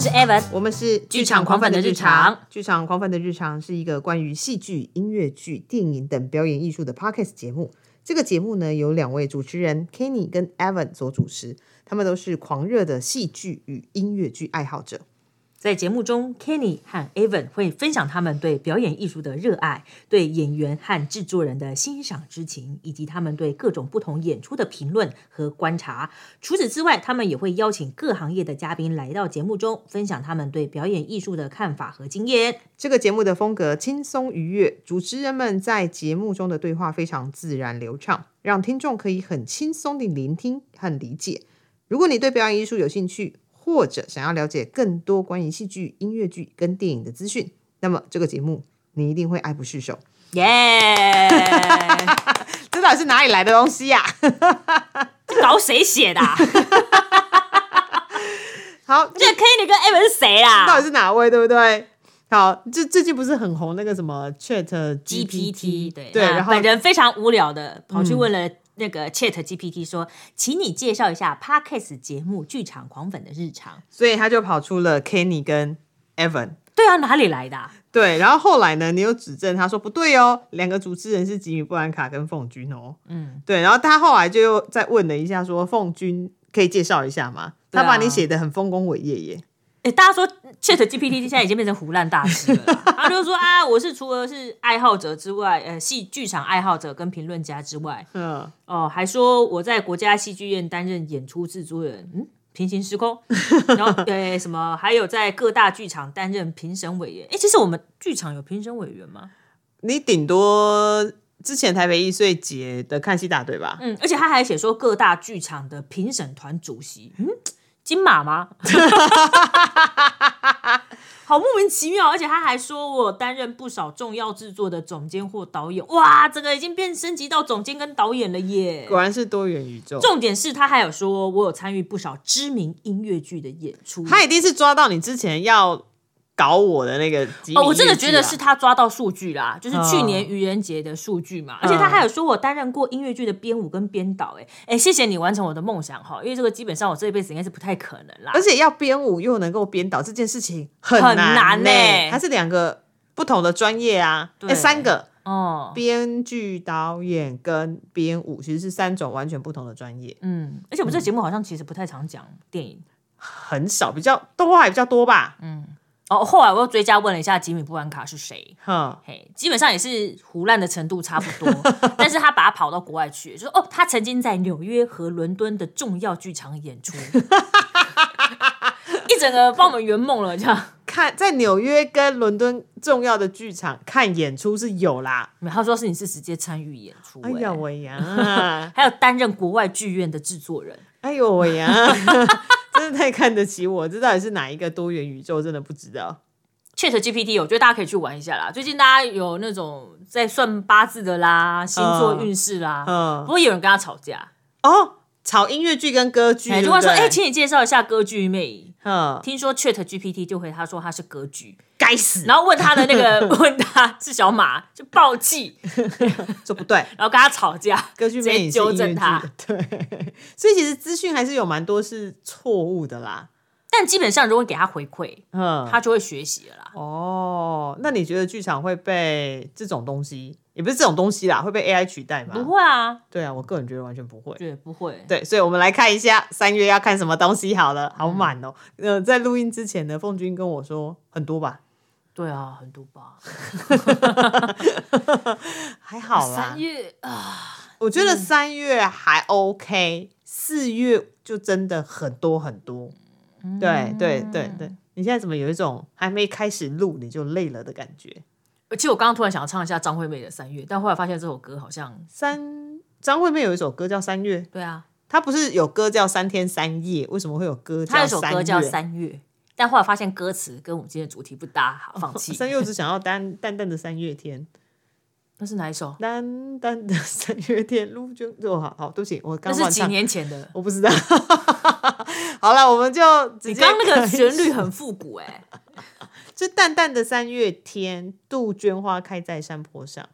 们是 Evan，我们是剧场狂粉的日常。剧场狂粉的日常是一个关于戏剧、音乐剧、电影等表演艺术的 podcast 节目。这个节目呢，由两位主持人 Kenny 跟 Evan 所主持，他们都是狂热的戏剧与音乐剧爱好者。在节目中，Kenny 和 Evan 会分享他们对表演艺术的热爱，对演员和制作人的欣赏之情，以及他们对各种不同演出的评论和观察。除此之外，他们也会邀请各行业的嘉宾来到节目中，分享他们对表演艺术的看法和经验。这个节目的风格轻松愉悦，主持人们在节目中的对话非常自然流畅，让听众可以很轻松地聆听和理解。如果你对表演艺术有兴趣，或者想要了解更多关于戏剧、音乐剧跟电影的资讯，那么这个节目你一定会爱不释手。耶！这到底是哪里来的东西呀、这稿谁写的、啊？好，这个 Kenny 跟 Evan 是谁啊？到底是哪位，对不对？好，这最近不是很红那个什么 Chat GPT 对对，然后本人非常无聊的跑去问了那个 Chat GPT 说，请你介绍一下 Podcast 节目《剧场狂粉的日常》。所以他就跑出了 Kenny 跟 Evan。对啊，哪里来的、啊？对，然后后来呢，你有指正他说不对哦，两个主持人是吉米布兰卡跟凤君哦。嗯，对，然后他后来就又再问了一下，说凤君可以介绍一下吗？他把你写的很丰功伟业耶。哎，大家说 Chat GPT 现在已经变成胡乱大师了，他就说啊，我是除了是爱好者之外，呃，戏剧场爱好者跟评论家之外，嗯，哦，还说我在国家戏剧院担任演出制作人，嗯，平行时空，然后 呃什么，还有在各大剧场担任评审委员。哎，其实我们剧场有评审委员吗？你顶多之前台北艺穗节的看戏大队吧？嗯，而且他还写说各大剧场的评审团主席，嗯，金马吗？好莫名其妙，而且他还说我担任不少重要制作的总监或导演，哇，这个已经变升级到总监跟导演了耶！果然是多元宇宙。重点是他还有说我有参与不少知名音乐剧的演出，他一定是抓到你之前要搞我的那个哦，我真的觉得是他抓到数据啦，就是去嗯。年愚人节的数据嘛，而且他还有说我担任过音乐剧的编舞跟编导、哎哎，谢谢你完成我的梦想哈，因为这个基本上我这一辈子应该是不太可能啦。而。且要编舞又能够编导这件事情很很难难呢、欸。它是两个不同的专业啊，对。哎，三个。哦，编剧、导演跟编舞其实是三种完全不同的专业，嗯，而且我们这个节目好像其实不太常讲电影。很少，比较动画也比较多吧。哦，后来我又追加问了一下吉米布兰卡是谁，哼，嘿，基本上也是胡乱的程度差不多，但是他把他跑到国外去，就说哦，他曾经在纽约和伦敦的重要剧场演出，一整个帮我们圆梦了，这样。看在纽约跟伦敦重要的剧场看演出是有啦。没有他说是你是直接参与演出、哎呀哎喂呀，还有担任国外剧院的制作人，哎呦我呀，真的太看得起我，这到底是哪一个多元宇宙？真的不知道。Chat GPT，我觉得大家可以去玩一下啦。最近大家有那种在算八字的啦、星座运势啦，嗯不，过有人跟他吵架，哦，炒音乐剧跟歌剧，哎，对不对就问说，哎，请你介绍一下歌剧魅。嗯，听说 Chat GPT 就回他说他是歌剧，该死，然后问他的那个 问他是小马，就暴气，说不对。然后跟他吵架，歌剧直接纠正他。对，所以其实资讯还是有蛮多是错误的啦。但基本上如果给他回馈，嗯，他就会学习了啦。哦，那你觉得剧场会被这种东西，也不是这种东西啦，会被 AI 取代吗？不，会啊，对啊，我个人觉得完全不会。对，不会。对，所以我们来看一下三月要看什么东西好了，好满哦。呃，在录音之前呢，凤君跟我说很多吧，对啊，很多吧。还好啦三。月啊，我觉得三月还 OK，四月就真的很多很多。对对对对，你现在怎么有一种还没开始录你就累了的感觉？其实我刚刚突然想要唱一下张惠妹的《三月》，但后来发现这首歌好像三张惠妹有一首歌叫《三月》，对啊，她不是有歌叫《三天三夜》，为什么会有歌叫她有首歌叫《三月》，但后来发现歌词跟我们今天的主题不搭，好放弃。三月我只想要淡淡淡的三月天，那是哪一首？淡淡的三月天，路就哦，好好，对不起，我那是几年前的。我不知道。好了，我们就直接你刚刚那个旋律很复古哎、就淡淡的三月天，杜鹃花开在山坡上。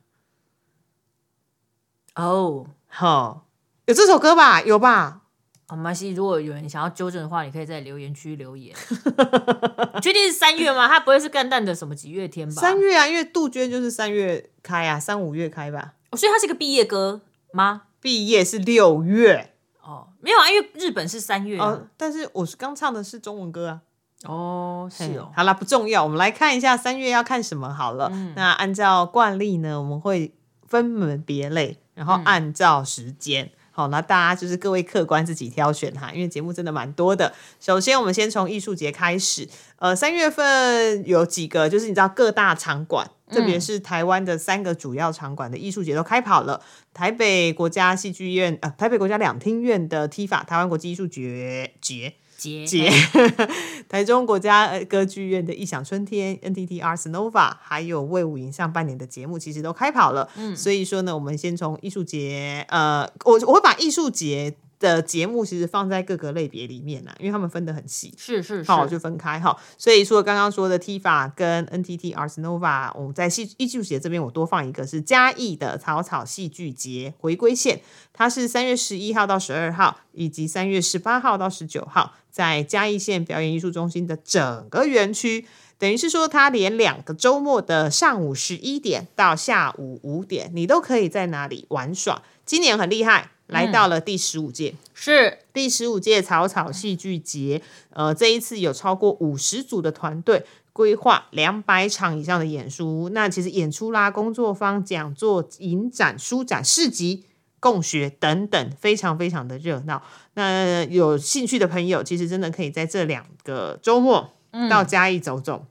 哦，好，有这首歌吧？有吧？好，没关系。如果有人想要纠正的话，你可以在留言区留言。你确定是三月吗？它不会是干蛋的什么几月天吧？三月啊，因为杜鹃就是三月开啊，三五月开吧。哦，所以它是一个毕业歌吗？毕业是六月哦，没有啊，因为日本是三月啊。哦，但是我是刚唱的是中文歌啊。哦，是哦。好啦，不重要，我们来看一下三月要看什么好了。那按照惯例呢，我们会分门别类，然后按照时间。好，那大家就是各位客官自己挑选哈，因为节目真的蛮多的。首先，我们先从艺术节开始。呃，三月份有几个，就是你知道各大场馆，特别是台湾的三个主要场馆的艺术节都开跑了。台北国家戏剧院，呃，台北国家两厅院的 T 法台湾国际艺术节节。节，台中国家歌剧院的《异想春天》NTT Ars Nova，还有魏武营上半年的节目，其实都开跑了。嗯，所以说呢，我们先从艺术节，呃，我我会把艺术节。的节目其实放在各个类别里面呢，因为他们分得很细，是是好就分开哈。所以除了刚刚说的 T 法跟 NTT Ars Nova，我们在戏艺术节这边我多放一个是嘉义的草草戏剧节回归线，它是三月十一号到十二号，以及三月十八号到十九号，在嘉义县表演艺术中心的整个园区，等于是说它连两个周末的上午十一点到下午五点，你都可以在哪里玩耍。今年很厉害。来到了第十五届，是第十五届草草戏剧节。呃，这一次有超过五十组的团队规划两百场以上的演出。那其实演出啦、工作坊、讲座、影展、书展、市集、共学等等，非常非常的热闹。那有兴趣的朋友，其实真的可以在这两个周末到嘉义走走。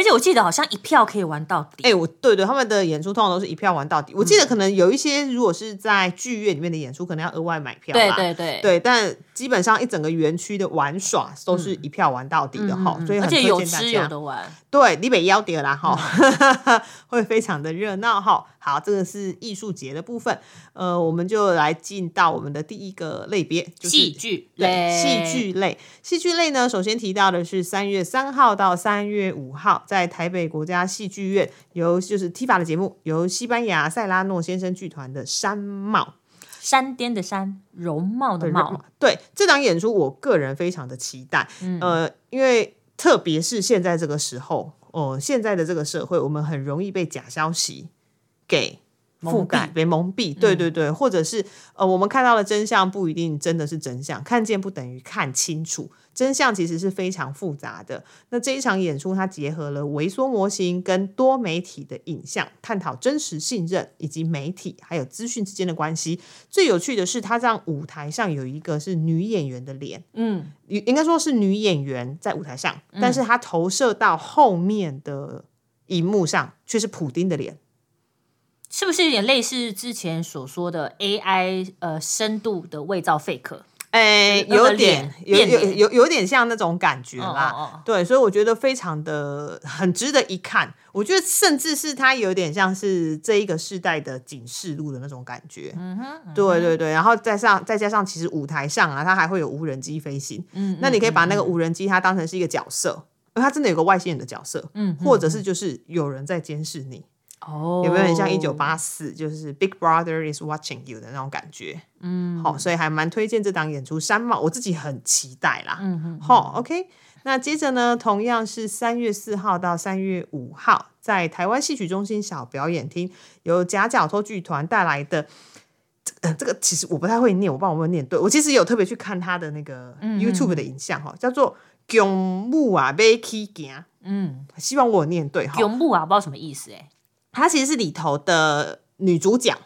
而且我记得好像一票可以玩到底。哎，我对对，他们的演出通常都是一票玩到底。我记得可能有一些，如果是在剧院里面的演出，可能要额外买票。对对对，对，但基本上一整个园区的玩耍都是一票玩到底的哈，所以很推荐大家。有的玩。对，你北腰点啦哈，会非常的热闹哈。好，这个是艺术节的部分，呃，我们就来进到我们的第一个类别，就是戏剧类。戏剧类，戏剧类呢，首先提到的是三月三号到三月五号，在台北国家戏剧院，由就是 T 法的节目，由西班牙塞拉诺先生剧团的山帽，山巅的山，容貌的貌，对这档演出，我个人非常的期待，呃，因为特别是现在这个时候，哦，现在的这个社会，我们很容易被假消息。给覆盖被蒙蔽，对对对，或者是呃，我们看到的真相不一定真的是真相，看见不等于看清楚，真相其实是非常复杂的。那这一场演出，它结合了微缩模型跟多媒体的影像，探讨真实信任以及媒体还有资讯之间的关系。最有趣的是，它让舞台上有一个是女演员的脸，嗯，应该说是女演员在舞台上，但是它投射到后面的荧幕上却是普丁的脸。是不是有点类似之前所说的 AI 呃深度的伪造 fake？哎，有点有有有有点像那种感觉啦。对，所以我觉得非常的很值得一看。我觉得甚至是它有点像是这一个世代的警示录的那种感觉。嗯哼，对对对。然后再上再加上，其实舞台上啊，它还会有无人机飞行。嗯，那你可以把那个无人机它当成是一个角色，因为它真的有个外星人的角色。嗯，或者是就是有人在监视你。哦，有没有很像一九八四，就是 Big Brother is watching you 的那种感觉？嗯，好，所以还蛮推荐这档演出《山帽》，我自己很期待啦。嗯哼，好，OK。那接着呢，同样是三月四号到三月五号，在台湾戏曲中心小表演厅，由夹角托剧团带来的。呃，这个其实我不太会念，我不知道我会念对。我其实有特别去看他的那个 YouTube 的影像哈，叫做《囧木啊贝基行》。嗯，希望我念对哈。囧木啊，不知道什么意思哎。她其实是里头的女主角，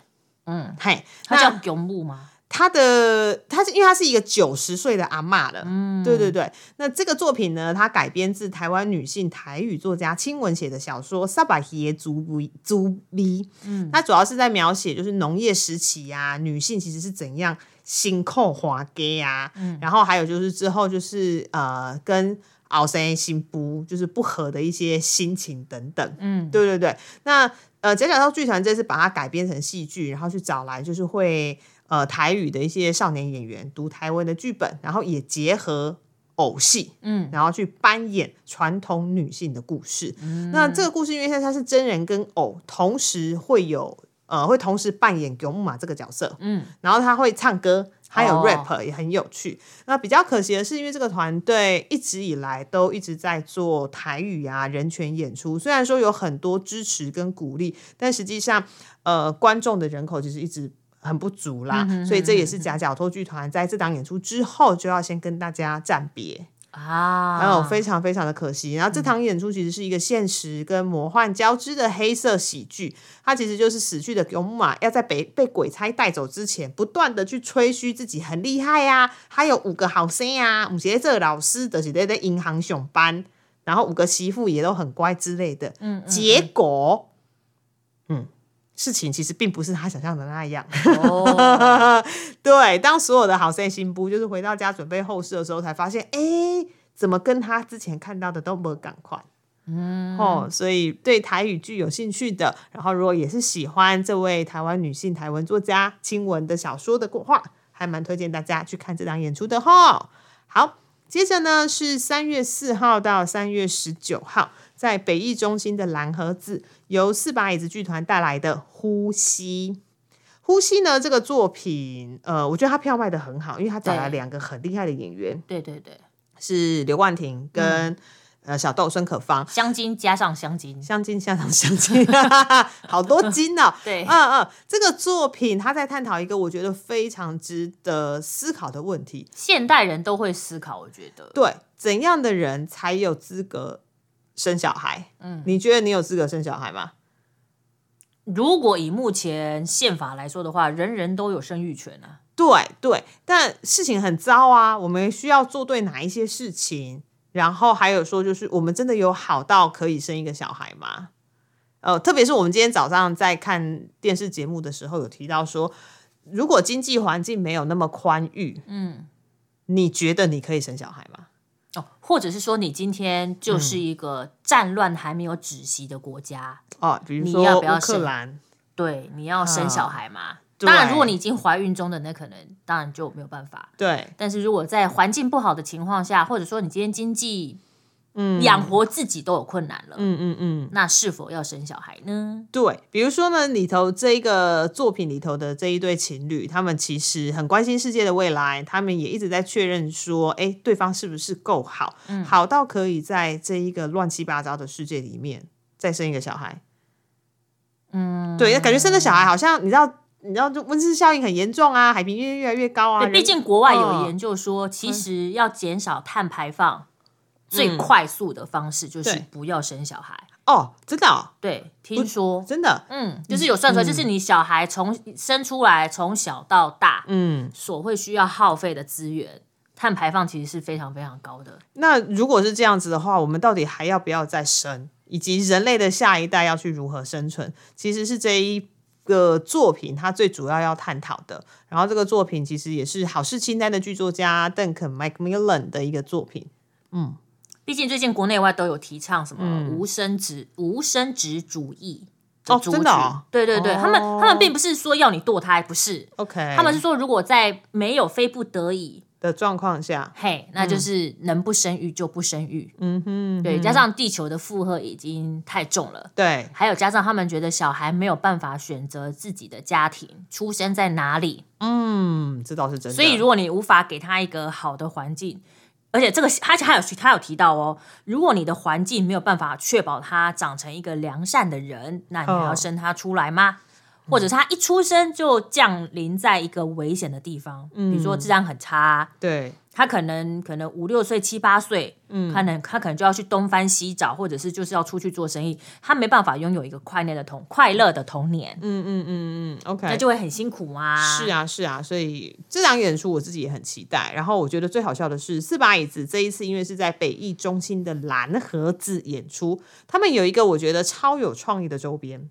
嗯，嘿，她叫囧木吗？她的她是因为她是一个九十岁的阿妈了，嗯，对对对。那这个作品呢，它改编自台湾女性台语作家亲文写的小说《萨巴耶族不族咪》，嗯，它主要是在描写就是农业时期呀，女性其实是怎样辛苦滑给呀，嗯，然后还有就是之后就是呃跟。熬生心不就是不和的一些心情等等，嗯，对对对。那呃，讲讲到剧团这次把它改编成戏剧，然后去找来就是会呃台语的一些少年演员读台湾的剧本，然后也结合偶戏，嗯，然后去扮演传统女性的故事。那这个故事因为它它是真人跟偶同时会有呃，会同时扮演九木马这个角色，嗯，然后他会唱歌，还有哦 rap 也很有趣。那比较可惜的是，因为这个团队一直以来都一直在做台语啊人权演出，虽然说有很多支持跟鼓励，但实际上呃观众的人口其实一直。很不足啦，所以这也是假角托剧团在这档演出之后就要先跟大家暂别。啊，还有非常非常的可惜。然后这场演出其实是一个现实跟魔幻交织的黑色喜剧，它其实就是死去的勇马要在被被鬼差带走之前，不断的去吹嘘自己很厉害呀、他有五个好生呀、五节这老师的是在在银行上班，然后五个媳妇也都很乖之类的。嗯，结果，嗯。事情其实并不是他想象的那样。哦，对，当所有的好赛新部就是回到家准备后事的时候，才发现，哎，怎么跟他之前看到的都没赶快。嗯，哦，所以对台语剧有兴趣的，然后如果也是喜欢这位台湾女性台文作家亲文的小说的话，还蛮推荐大家去看这档演出的哈。好，接着呢是三月四号到三月十九号，在北艺中心的蓝盒子，由四把椅子剧团带来的《呼吸》。呼吸呢？这个作品，呃，我觉得他票卖的很好，因为他找了对两个很厉害的演员，对对对，是刘冠廷跟、呃小豆孙可芳，香精加上香精，香精加上香精，好多金哦。对嗯嗯，这个作品他在探讨一个我觉得非常值得思考的问题：现代人都会思考，我觉得，对，怎样的人才有资格生小孩？嗯，你觉得你有资格生小孩吗？如果以目前宪法来说的话，人人都有生育权啊。对对，但事情很糟啊，我们需要做对哪一些事情？然后还有说，就是我们真的有好到可以生一个小孩吗？呃，特别是我们今天早上在看电视节目的时候，有提到说，如果经济环境没有那么宽裕，嗯，你觉得你可以生小孩吗？哦，或者是说你今天就是一个战乱还没有止息的国家，哦，比如你说乌克要不要生兰，对，你要生小孩嘛？啊当然，如果你已经怀孕中的，那可能当然就没有办法。对，但是如果在环境不好的情况下，或者说你今天经济嗯养活自己都有困难了，嗯嗯嗯，那是否要生小孩呢？对，比如说呢，里头这一个作品里头的这一对情侣，他们其实很关心世界的未来，他们也一直在确认说，哎，对方是不是够好，好到可以在这一个乱七八糟的世界里面再生一个小孩。嗯，对，感觉生的小孩好像你知道，你知道，就温室效应很严重啊，海平面越来越高啊。对，毕竟国外有嗯研究说，其实要减少碳排放，最快速的方式就是对不要生小孩。哦，真的、哦，对，听说，真的，嗯，就是有算出来，就是你小孩从生出来从小到大，嗯，所会需要耗费的资源，碳排放其实是非常非常高的。那如果是这样子的话，我们到底还要不要再生？以及人类的下一代要去如何生存，其实是这一个作品它最主要要探讨的。然后这个作品其实也是好事清单的剧作家邓肯麦克米伦的一个作品。毕竟最近国内外都有提倡什么嗯。无生殖、无生殖主义哦真的哦？对对对，他们哦他们并不是说要你堕胎，不是，OK，他们是说如果在没有非不得已，的状况下，嘿，那就是能不生育就不生育。嗯哼，对，加上地球的负荷已经太重了。对，还有加上他们觉得小孩没有办法选择自己的家庭出生在哪里，嗯，这倒是真的。所以如果你无法给他一个好的环境，而且这个他还有他有提到哦，如果你的环境没有办法确保他长成一个良善的人，那你还要哦。生他出来吗？或者是他一出生就降临在一个危险的地方，比如说治安很差，对，他可能可能五六岁七八岁，嗯，他能他可能就要去东翻西找，或者是就是要出去做生意，他没办法拥有一个快乐的童快乐的童年，嗯嗯嗯嗯，OK，那就会很辛苦啊。是啊，是啊，所以这场演出我自己也很期待。然后我觉得最好笑的是，四把椅子这一次因为是在北艺中心的蓝盒子演出，他们有一个我觉得超有创意的周边，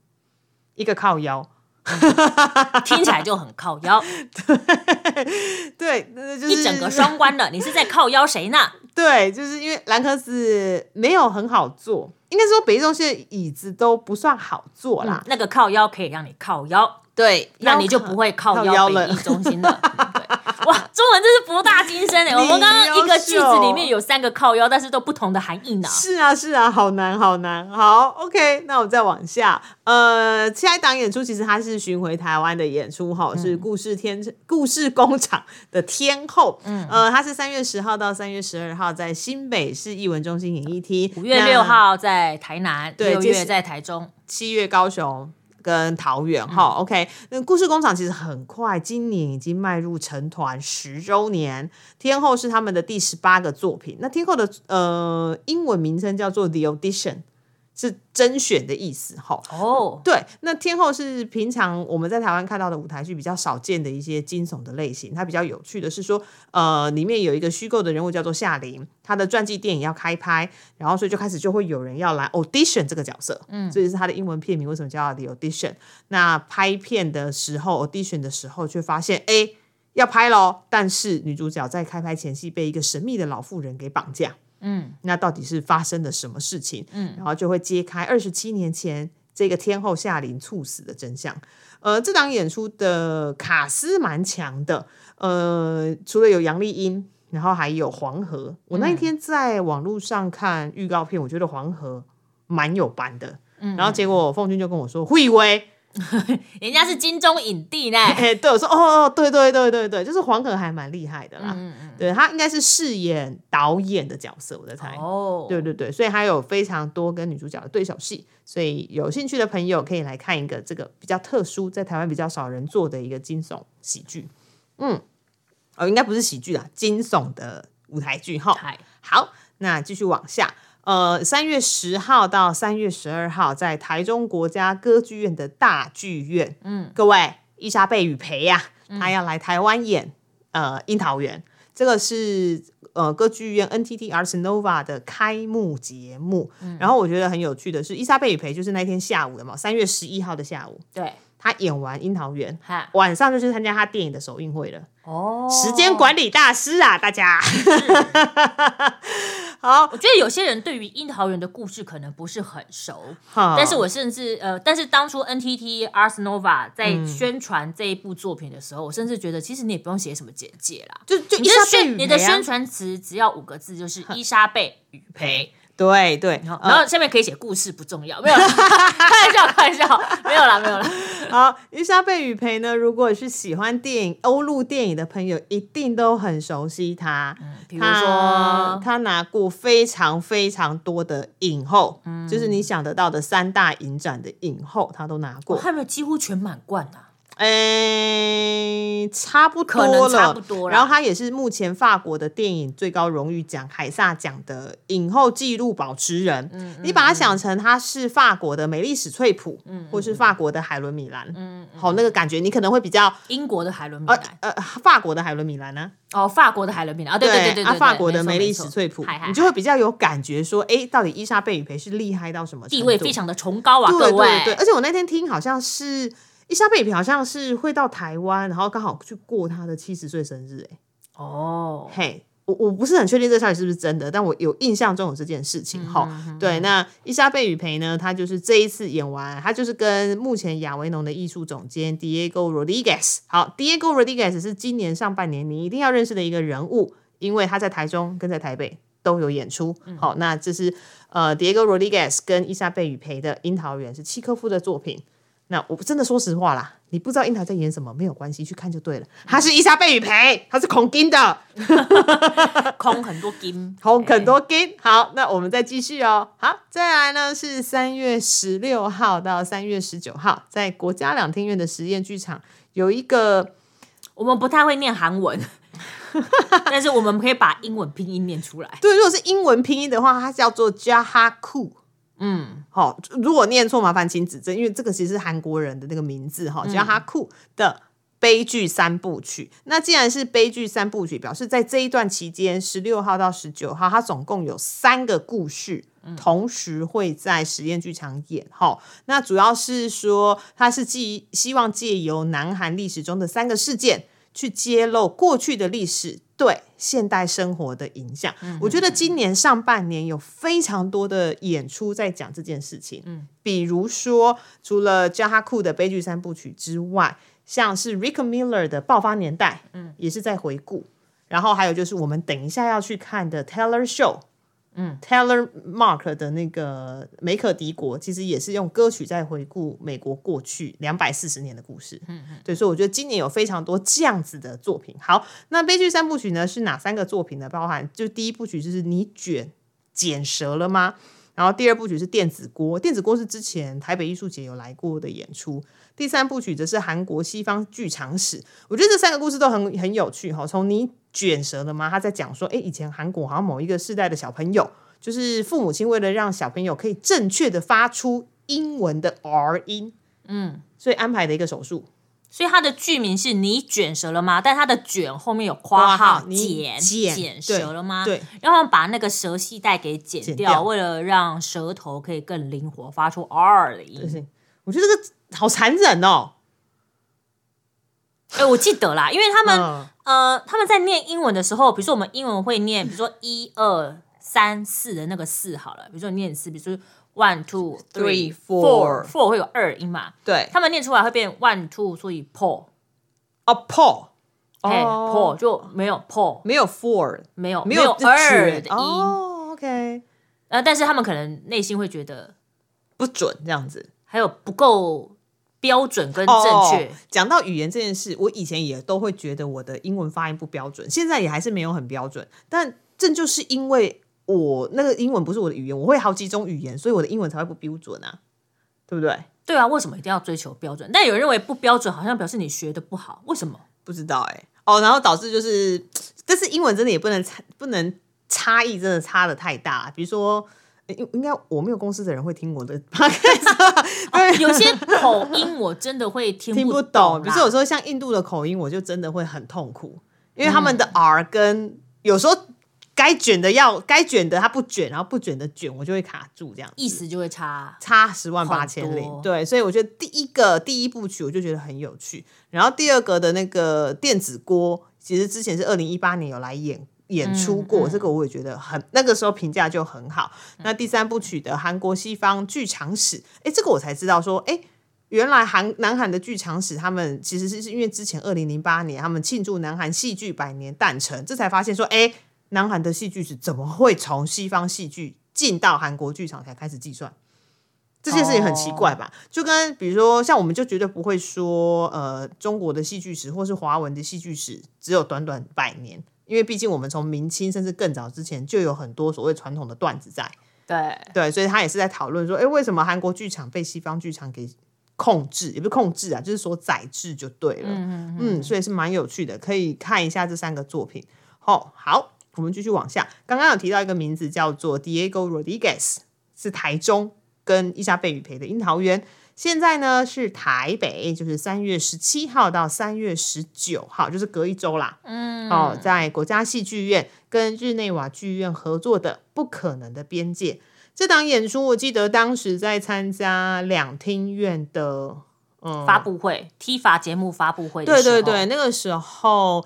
一个靠腰，听起来就很靠腰，对，那就是一整个双关的。你是在靠腰谁呢？对，就是因为兰克斯没有很好坐，应该说北艺中心的椅子都不算好坐啦。那个靠腰可以让你靠腰，对，那你就不会靠靠腰了腰北一中心了。对，哇，中文真是博大精深哎！我们刚刚一个句子里面有三个靠腰，但是都不同的含义呢。是啊，是啊，好难，好难。好，OK，那我再往下。呃，下一档演出其实它是巡回台湾的演出哈，是故事天故事工厂的天后。嗯，呃，它是三月十号到三月十二号在新北市艺文中心演艺厅，五月六号在台南，六月在台中。七月高雄跟桃园哈、OK，那故事工厂其实很快，今年已经迈入成团十周年。天后是他们的第十八个作品。那天后的呃英文名称叫做 The Audition，是甄选的意思哈。哦，对，那天后是平常我们在台湾看到的舞台剧比较少见的一些惊悚的类型。它比较有趣的是说，呃，里面有一个虚构的人物叫做夏琳，她的传记电影要开拍，然后所以就开始就会有人要来 audition 这个角色，嗯，这也是它的英文片名为什么叫 The Audition。那拍片的时候 audition 的时候，却发现哎要拍咯，但是女主角在开拍前夕被一个神秘的老妇人给绑架。嗯，那到底是发生了什么事情？嗯，然后就会揭开二十七年前这个天后夏琳猝死的真相。呃，这档演出的卡斯蛮强的，呃，除了有杨丽英，然后还有黄河。我那一天在网络上看预告片，我觉得黄河蛮有班的。嗯，然后结果凤君就跟我说，会威。人家是金钟影帝呢。哎，对，我说哦哦，对对对对对，就是黄可还蛮厉害的啦。嗯嗯，对他应该是饰演导演的角色，我在猜。哦，对对对，所以他有非常多跟女主角的对手戏，所以有兴趣的朋友可以来看一个这个比较特殊，在台湾比较少人做的一个惊悚喜剧。嗯，哦，应该不是喜剧啦，惊悚的舞台剧哈。好，那继续往下。呃，三月十号到三月十二号，在台中国家歌剧院的大剧院，嗯，各位伊莎贝与培呀、他要来台湾演呃樱桃园，这个是呃歌剧院 NTT Arts Nova 的开幕节目。然后我觉得很有趣的是，伊莎贝与培就是那天下午的嘛，三月十一号的下午，对，他演完樱桃园，晚上就去参加他电影的首映会了。哦，时间管理大师啊，大家。好，我觉得有些人对于樱桃园的故事可能不是很熟，好。但是我甚至呃，但是当初 NTT Ars Nova 在宣传这一部作品的时候，我甚至觉得其实你也不用写什么简介啦，就就伊你的莎贝与宣你的宣传词只要五个字，就是伊莎贝与培，对对，然后下面可以写故事不重要，没有啦，开玩笑开玩笑，没有啦没有啦，好，伊莎贝与培呢，如果是喜欢电影欧陆电影的朋友，一定都很熟悉他。比如他说？他拿过非常非常多的影后，嗯。就是你想得到的三大影展的影后，他都拿过。他们几乎全满贯啊，诶、差不多了，差不多了然后他也是目前法国的电影最高荣誉奖凯撒奖的影后纪录保持人。嗯你把它想成他是法国的美丽史翠普，嗯或是法国的海伦米兰，嗯，好，那个感觉你可能会比较英国的海伦米呃兰，呃法国的海伦米兰呢、哦，法国的海伦米兰，啊，对对对对啊，对，法国的梅丽史翠普。你就会比较有感觉说，哎，到底伊莎贝与培是厉害到什么？地位非常的崇高啊，对对对，而且我那天听好像是伊莎贝与培好像是会到台湾，然后刚好去过他的七十岁生日、哎，哦，嘿。我我不是很确定这消息是不是真的，但我有印象中有这件事情哈、对，那伊莎贝雨培呢，他就是这一次演完，他就是跟目前亚维农的艺术总监 Diego Rodriguez，好，Diego Rodriguez 是今年上半年你一定要认识的一个人物，因为他在台中跟在台北都有演出。好，那这是呃 Diego Rodriguez 跟伊莎贝雨培的《樱桃园》是契科夫的作品。那我真的说实话啦，你不知道樱桃在演什么没有关系，去看就对了。他是伊莎贝与培，他是孔金的。空很多金，孔很多 game。好，那我们再继续哦。好，再来呢是三月十六号到三月十九号，在国家两厅院的实验剧场有一个我们不太会念韩文，但是我们可以把英文拼音念出来。对，如果是英文拼音的话，它叫做 Jahaku。嗯，好、如果念错，麻烦请指正，因为这个其实是韩国人的那个名字哈，叫哈库的悲剧三部曲。那既然是悲剧三部曲，表示在这一段期间，十六号到十九号，它总共有三个故事。同时会在实验剧场演哈，那主要是说它是既希望借由南韩历史中的三个事件，去揭露过去的历史对现代生活的影响。我觉得今年上半年有非常多的演出在讲这件事情。嗯，比如说除了加哈库的悲剧三部曲之外，像是 Rick Miller 的《爆发年代》，嗯，也是在回顾。然后还有就是我们等一下要去看的 Taylor Show，嗯，Taylor Mark 的那个梅可敌国，其实也是用歌曲在回顾美国过去两百四十年的故事。嗯嗯，对，所以我觉得今年有非常多这样子的作品。好，那悲剧三部曲呢是哪三个作品呢？包含就第一部曲就是你卷剪舌了吗？然后第二部曲是电子锅，电子锅是之前台北艺术节有来过的演出。第三部曲则是韩国西方剧场史。我觉得这三个故事都很很有趣哈。从你卷舌的吗？他在讲说，哎，以前韩国好像某一个世代的小朋友，就是父母亲为了让小朋友可以正确的发出英文的 R 音，嗯，所以安排的一个手术。所以它的剧名是你卷舌了吗？但他的卷后面有括号，剪剪舌了吗？对，让他们把那个舌系带给剪掉，为了让舌头可以更灵活发出 R 的音。我觉得这个好残忍哦。哎，我记得啦，因为他们呃，他们在念英文的时候，比如说我们英文会念，比如说一二三四的那个四好了，比如说念四，比如说。One two three four four 会有二音嘛？对，他们念出来会变 one two，所以 pull 哦 pull，哎 pull 就没有 pull，没有 four，没有没有二的音。哦，OK，呃，但是他们可能内心会觉得不准这样子，还有不够标准跟正确。讲到语言这件事，我以前也都会觉得我的英文发音不标准，现在也还是没有很标准。但正就是因为。我那个英文不是我的语言，我会好几种语言，所以我的英文才会不标准啊，对不对？对啊，为什么一定要追求标准？但有人认为不标准好像表示你学的不好，为什么？不知道哎。哦，然后导致就是，但是英文真的也不能差，不能差异真的差的太大。比如说，应应该我没有公司的人会听我的，有些口音我真的会听听不懂。比如说有时候像印度的口音，我就真的会很痛苦，因为他们的 R 跟有时候。该卷的要该卷的，他不卷，然后不卷的卷，我就会卡住，这样意思就会差差十万八千里。对，所以我觉得第一个第一部曲我就觉得很有趣，然后第二个的那个电子锅，其实之前是二零一八年有来演演出过，这个我也觉得很那个时候评价就很好。那第三部曲的韩国西方剧场史，哎，这个我才知道说，哎，原来韩南韩的剧场史，他们其实是是因为之前二零零八年他们庆祝南韩戏剧百年诞辰，这才发现说，哎。南韩的戏剧史怎么会从西方戏剧进到韩国剧场才开始计算？这件事情很奇怪吧？就跟比如说，像我们就绝对不会说，呃，中国的戏剧史或是华文的戏剧史只有短短百年，因为毕竟我们从明清甚至更早之前就有很多所谓传统的段子在。对对，所以他也是在讨论说，哎，为什么韩国剧场被西方剧场给控制？也不是控制啊，就是说宰制就对了。嗯嗯嗯，所以是蛮有趣的，可以看一下这三个作品。哦，好。我们继续往下，刚刚有提到一个名字叫做 Diego Rodriguez，是台中跟伊莎贝雨培的樱桃园。现在呢是台北，就是三月十七号到三月十九号，就是隔一周啦。嗯，哦，在国家戏剧院跟日内瓦剧院合作的《不可能的边界》这档演出，我记得当时在参加两厅院的嗯发布会，T 法节目发布会。对对对，那个时候。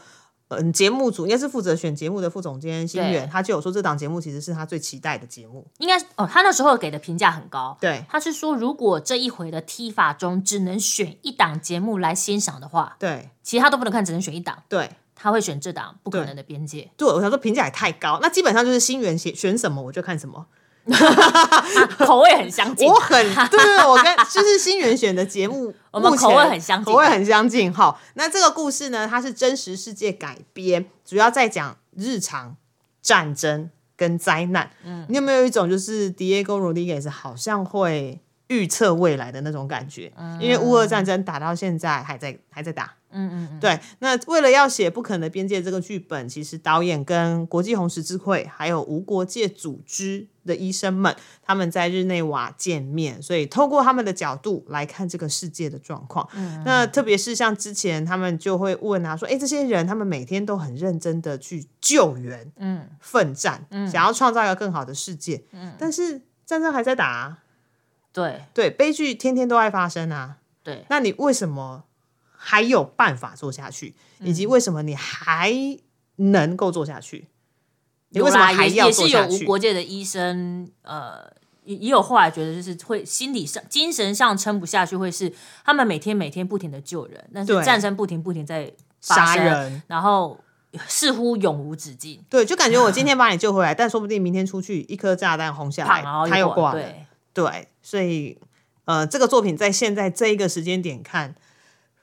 嗯，节目组应该是负责选节目的副总监新远，他就有说这档节目其实是他最期待的节目。应该哦，他那时候给的评价很高。对，他是说如果这一回的踢法中只能选一档节目来欣赏的话，对，其他都不能看，只能选一档。对，他会选这档《不可能的边界》。对，我想说评价也太高，那基本上就是新源选选什么我就看什么。口味很相近，我很对，我跟就是新人选的节目，我们口味很相近，口味很相近。好，那这个故事呢，它是真实世界改编，主要在讲日常战争跟灾难。嗯，你有没有一种就是 Diego Rodriguez 好像会预测未来的那种感觉？嗯，因为乌俄战争打到现在还在还在打。嗯嗯嗯，对。那为了要写《不可能的边界》这个剧本，其实导演跟国际红十字会还有无国界组织的医生们，他们在日内瓦见面，所以透过他们的角度来看这个世界的状况。那特别是像之前他们就会问啊，说：“哎，这些人他们每天都很认真的去救援，嗯，奋战，嗯，想要创造一个更好的世界，嗯，但是战争还在打，对对，悲剧天天都在发生啊，对，那你为什么？”还有办法做下去，以及为什么你还能够做下去？你为什么还要做下去？也是有无国界的医生，呃，也也有后来觉得就是会心理上、精神上撑不下去，会是他们每天每天不停的救人，但是战争不停不停在杀人，然后似乎永无止境。对，就感觉我今天 把你救回来，但说不定明天出去一颗炸弹轰下来，然后他又挂了。对，所以呃，这个作品在现在这一个时间点看，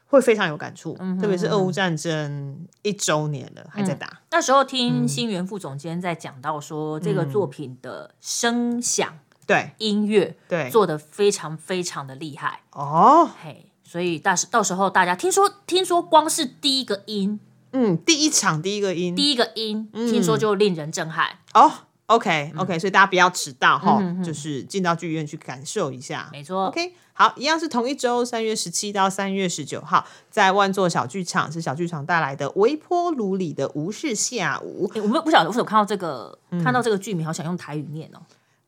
会非常有感触，嗯特别是俄乌战争一周年了，还在打。那时候嗯。听新源副总监在讲到说，这个作品的声响、对。音乐对，做的非常非常的厉害，哦，嘿，所以到时到时候大家听说听说光是第一个音，嗯，第一场第一个音，第一个音，嗯听说就令人震撼，哦，OK OK，、所以大家不要迟到哈，嗯就是进到剧院去感受一下。没错。OK，好，一样是同一周，三月十七到三月十九号，在万座小剧场是小剧场带来的《微波炉里的无事下午》。诶我们不晓得为什么看到这个、嗯看到这个剧名，好想用台语念哦，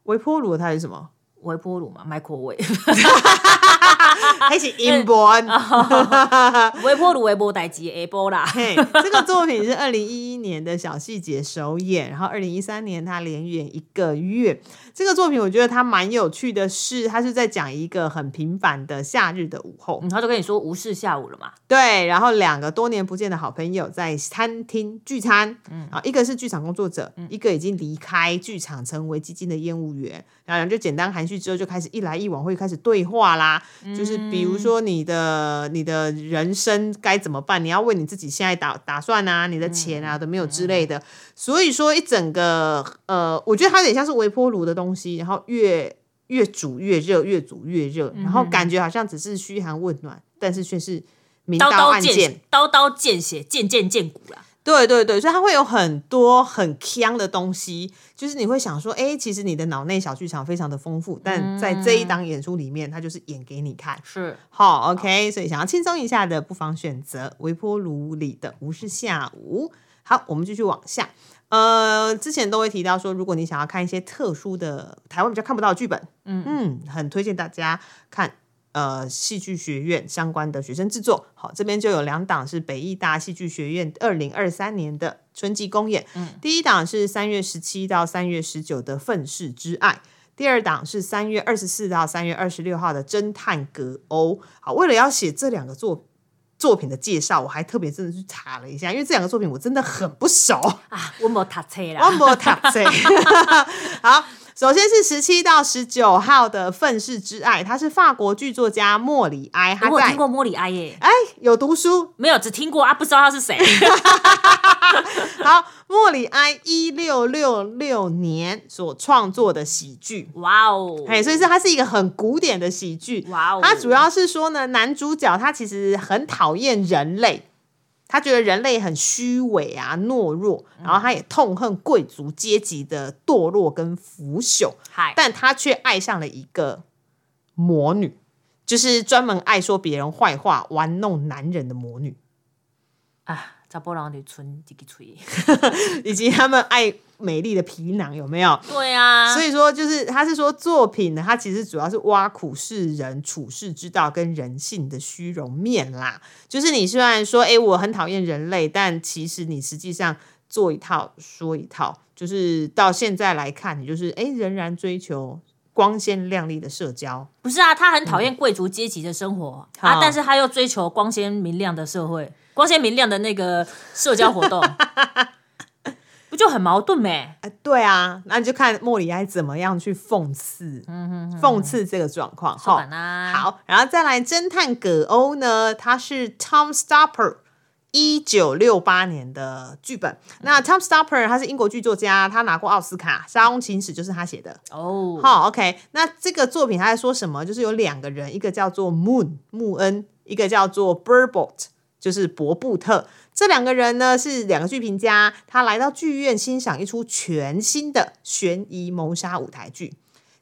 微波炉它是什么？微波炉嘛，microwave，还是音波？微波炉微波代机 A 波啦，嘿，这个作品是二零一一年的小细节首演，然后二零一三年他连演一个月。这个作品我觉得它蛮有趣的是，它是在讲一个很平凡的夏日的午后，嗯他就跟你说无事下午了嘛，对，然后两个多年不见的好朋友在餐厅聚餐，嗯，啊，一个是剧场工作者，一个已经离开剧场成为基金的业务员，然后就简单含蓄之后就开始一来一往会开始对话啦，就是比如说你的你的人生该怎么办，你要为你自己现在打打算啊，你的钱啊都没有之类的，所以说一整个呃，我觉得它有点像是微波炉的东西，然后越越煮越热，越煮越热，然后感觉好像只是嘘寒问暖，但是却是明刀刀见暗箭。刀刀见血，剑剑见骨啦。对对对，所以它会有很多很呛的东西，就是你会想说，哎，其实你的脑内小剧场非常的丰富，但在这一档演出里面，它就是演给你看。是，好，OK，所以想要轻松一下的，不妨选择微波炉里的无事下午。好，我们继续往下。呃，之前都会提到说，如果你想要看一些特殊的台湾比较看不到的剧本，嗯嗯，很推荐大家看呃戏剧学院相关的学生制作。好，这边就有两档是北艺大戏剧学院二零二三年的春季公演，嗯，第一档是三月十七到三月十九的《愤世之爱》。第二档是三月二十四到三月二十六号的《侦探格欧》。好，为了要写这两个作作品的介绍，我还特别真的去查了一下，因为这两个作品我真的很不熟。啊，我没读册啦。我没读这。好，首先是十七到十九号的《愤世之爱》，他是法国剧作家莫里埃，他我有听过莫里埃耶，哎有读书。没有只听过啊，不知道他是谁。好，莫里埃一六六六年所创作的喜剧。哇哦，哎，所以是它是一个很古典的喜剧。哇哦，它主要是说呢，男主角他其实很讨厌人类，他觉得人类很虚伪啊、懦弱，然后他也痛恨贵族阶级的堕落跟腐朽，嗨，但他却爱上了一个魔女，就是专门爱说别人坏话、玩弄男人的魔女，啊，查波郎的村一个吹。以及他们爱美丽的皮囊，有没有？对啊，所以说，就是他是说作品呢，它其实主要是挖苦世人处世之道跟人性的虚荣面啦。就是你虽然说，哎，我很讨厌人类，但其实你实际上做一套说一套，就是到现在来看，你就是哎，仍然追求光鲜亮丽的社交。不是啊，他很讨厌贵族阶级的生活、好啊，但是他又追求光鲜明亮的社会，光鲜明亮的那个社交活动，很矛盾没？哎，对啊，那你就看莫里埃怎么样去讽刺，讽刺这个状况说哈。完啦，，好，然后再来侦探葛欧呢，他是 Tom Stopper 一九六八年的剧本。那 Tom Stopper 他是英国剧作家，他拿过奥斯卡，《沙翁情史》就是他写的。哦，好、o k 那这个作品他在说什么？就是有两个人，一个叫做 Moon 穆恩，一个叫做 Burbot，就是博布特。这两个人呢是两个剧评家，他来到剧院欣赏一出全新的悬疑谋杀舞台剧。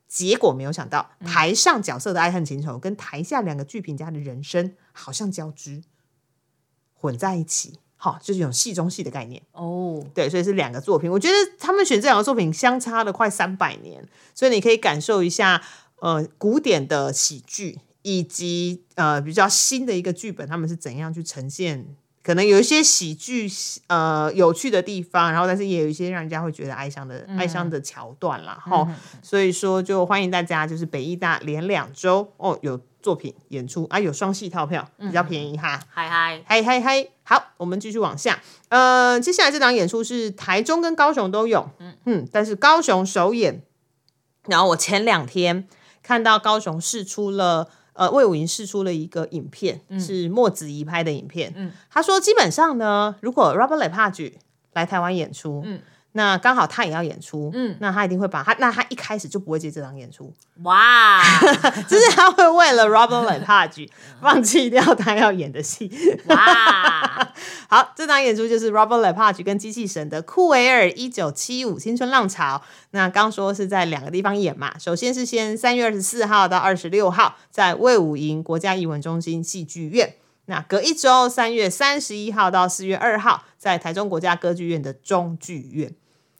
结果没有想到，台上角色的爱恨情仇跟台下两个剧评家的人生好像交织混在一起，好，就是有戏中戏的概念。哦，对，所以是两个作品。我觉得他们选这两个作品相差了快三百年，所以你可以感受一下，呃，古典的喜剧以及呃比较新的一个剧本，他们是怎样去呈现可能有一些喜剧呃有趣的地方，然后但是也有一些让人家会觉得哀伤的、哀伤的桥段啦。哈、所以说就欢迎大家就是北艺大连两周哦有作品演出啊，有双戏套票比较便宜哈。嗨嗨，嗨嗨嗨，好，我们继续往下。呃，接下来这档演出是台中跟高雄都有，嗯嗯，但是高雄首演。然后我前两天看到高雄试出了，呃，魏武营试出了一个影片，是莫子仪拍的影片。嗯，他说基本上呢，如果 Robert Lepage 来台湾演出，嗯。那刚好他也要演出，嗯，那他一定会把他，那他一开始就不会接这场演出，哇，就是他会为了 Robert Lepage 放弃掉他要演的戏，哇，好，这场演出就是 Robert Lepage 跟机器神的库维尔一九七五青春浪潮。那刚说是在两个地方演嘛，首先是先三月二十四号到二十六号在魏武营国家艺文中心戏剧院，那隔一周三月三十一号到四月二号在台中国家歌剧院的中剧院。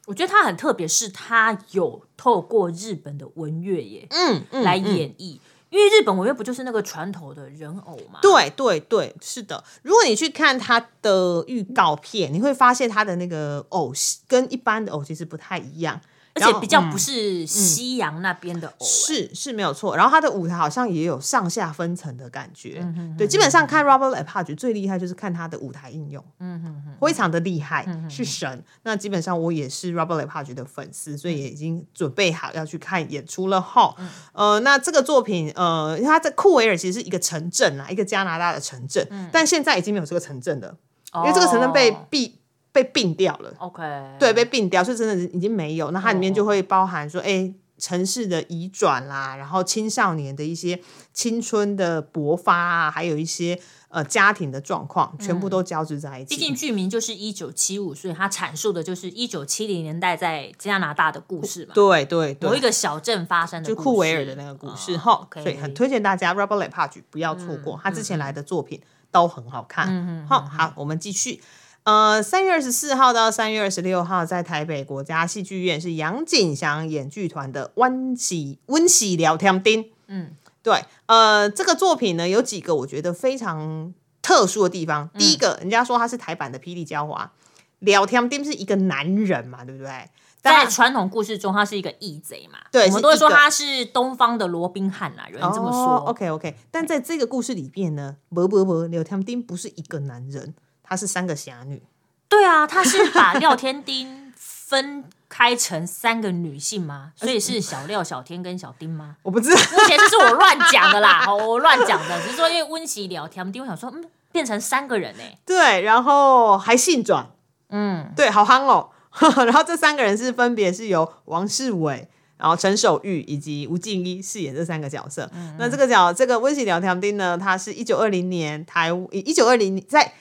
我觉得他很特别，是他有透过日本的文乐耶，嗯嗯来演绎。因为日本文乐不就是那个传统的人偶嘛？对对对，是的。如果你去看他的预告片，你会发现他的那个偶跟一般的偶其实不太一样。而且比较不是西洋那边的偶，是是没有错。然后他的舞台好像也有上下分层的感觉，对。基本上看 Robert Lepage 最厉害就是看他的舞台应用，嗯哼哼，非常的厉害，是神。那基本上我也是 Robert Lepage 的粉丝，所以也已经准备好要去看演出了哈。呃，那这个作品，呃，他在库维尔其实是一个城镇啊，一个加拿大的城镇，但现在已经没有这个城镇了，因为这个城镇被闭。被并掉了，OK，对，被并掉，是真的已经没有。那它里面就会包含说，哎，城市的移转啦，然后青少年的一些青春的勃发啊，还有一些呃家庭的状况，全部都交织在一起。毕竟剧名就是一九七五，所以它阐述的就是一九七零年代在加拿大的故事嘛。对对对，某一个小镇发生的，就库维尔的那个故事哈。所以很推荐大家 Robert Lepage 不要错过，他之前来的作品都很好看。好，好，我们继续。呃，三月二十四号到三月二十六号，在台北国家戏剧院是杨景祥演剧团的《温喜温喜聊天丁》。嗯，对，呃，这个作品呢有几个我觉得非常特殊的地方。第一个，人家说他是台版的《霹雳娇华》，聊天丁是一个男人嘛，对不对？在传统故事中，他是一个义贼嘛，对，我们都会说他是东方的罗宾汉啊，有人这么说。OK OK，但在这个故事里边呢，不不不，聊天丁不是一个男人。她是三个侠女，对啊，她是把廖天丁分开成三个女性吗？所以是小廖、小天跟小丁吗？我不知道，目前这是我乱讲的啦，我乱讲的，只是说因为温习聊天丁，我想说，嗯，变成三个人呢？对，然后还性转，嗯，对，好憨哦。然后这三个人是分别是由王世伟、然后陈守玉以及吴敬一饰演这三个角色。那这个角这个温习聊天丁呢，他是一九二零年台一九二零在。